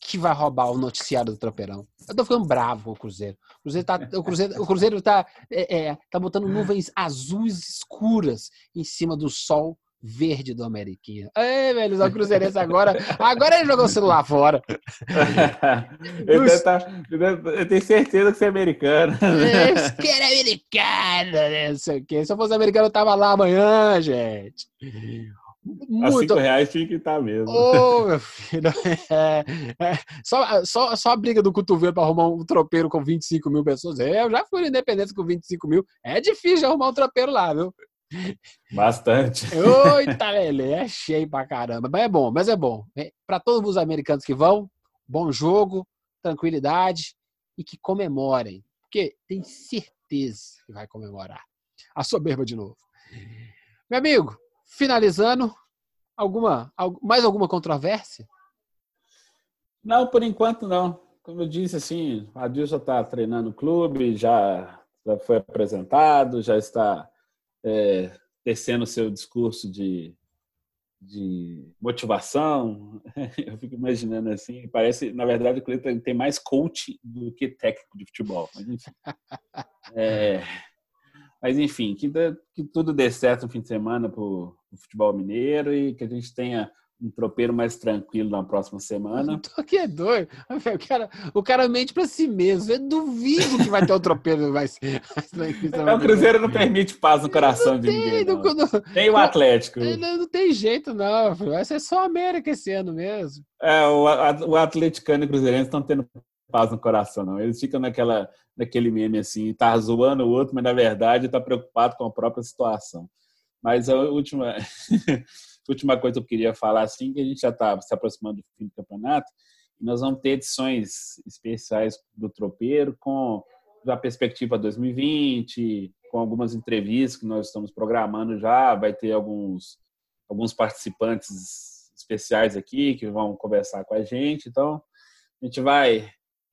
S1: que vai roubar o noticiário do tropeirão. Eu tô ficando bravo com o Cruzeiro. O Cruzeiro tá, o Cruzeiro, o Cruzeiro tá, é, é, tá botando nuvens azuis escuras em cima do sol verde do Ameriquinha. Ei, velho, o Cruzeirense agora. Agora ele jogou o celular fora.
S2: eu, tá, eu, tenho certeza que você é americano.
S1: Esse que era americano, né? Não sei o quê. Se eu fosse americano, eu tava lá amanhã, gente.
S2: Muito. A cinco reais tinha que estar tá mesmo.
S1: Ô, oh, meu filho. É, é, só, só, só a briga do cotovelo para arrumar um tropeiro com 25 mil pessoas. É, eu já fui na Independência com 25 mil. É difícil arrumar um tropeiro lá, viu?
S2: Bastante.
S1: Oita, Lele, é cheio pra caramba. Mas é bom, mas é bom. Para todos os americanos que vão, bom jogo, tranquilidade e que comemorem. Porque tem certeza que vai comemorar. A soberba de novo. Meu amigo, finalizando, alguma, mais alguma controvérsia?
S2: Não, por enquanto não. Como eu disse, assim, a Dilson está treinando o clube, já, já foi apresentado, já está é, tecendo o seu discurso de, de motivação. Eu fico imaginando assim, parece, na verdade, que ele tem mais coach do que técnico de futebol. Mas enfim, é, mas, enfim que, que tudo dê certo no fim de semana para o futebol mineiro e que a gente tenha um tropeiro mais tranquilo na próxima semana.
S1: Tô aqui é doido. O cara, o cara mente para si mesmo. Eu duvido que vai ter um tropeiro mais.
S2: É, o Cruzeiro não permite paz no coração não de tem, ninguém. Não. Não, Nem o Atlético.
S1: Não, não, tem jeito, não. Vai ser só a América esse ano mesmo.
S2: É, o, o atleticano e o cruzeirense estão tendo paz no coração, não. Eles ficam naquela, naquele meme assim, tá zoando o outro, mas na verdade está preocupado com a própria situação. Mas a última última coisa que eu queria falar, assim, que a gente já está se aproximando do fim do campeonato, e nós vamos ter edições especiais do Tropeiro com a perspectiva 2020, com algumas entrevistas que nós estamos programando já, vai ter alguns, alguns participantes especiais aqui que vão conversar com a gente, então a gente vai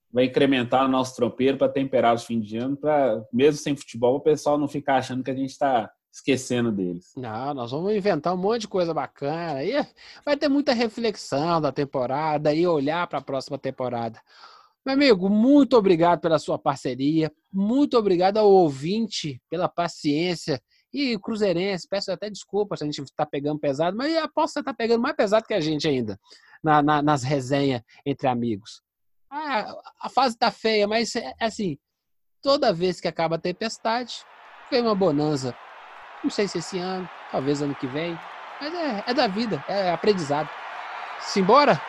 S2: vai incrementar o nosso tropeiro para temperar os fins de ano, para mesmo sem futebol o pessoal não ficar achando que a gente está esquecendo deles.
S1: Não, nós vamos inventar um monte de coisa bacana. E vai ter muita reflexão da temporada e olhar para a próxima temporada. Meu amigo, muito obrigado pela sua parceria. Muito obrigado ao ouvinte pela paciência. E Cruzeirense, peço até desculpa se a gente está pegando pesado, mas aposto que você está pegando mais pesado que a gente ainda na, na, nas resenhas entre amigos. Ah, a fase está feia, mas é assim, toda vez que acaba a tempestade, vem uma bonança não sei se esse ano, talvez ano que vem. Mas é, é da vida, é aprendizado. Simbora?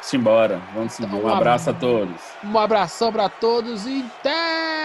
S2: Simbora, vamos então, embora. Um abraço a todos.
S1: Um abração para todos e até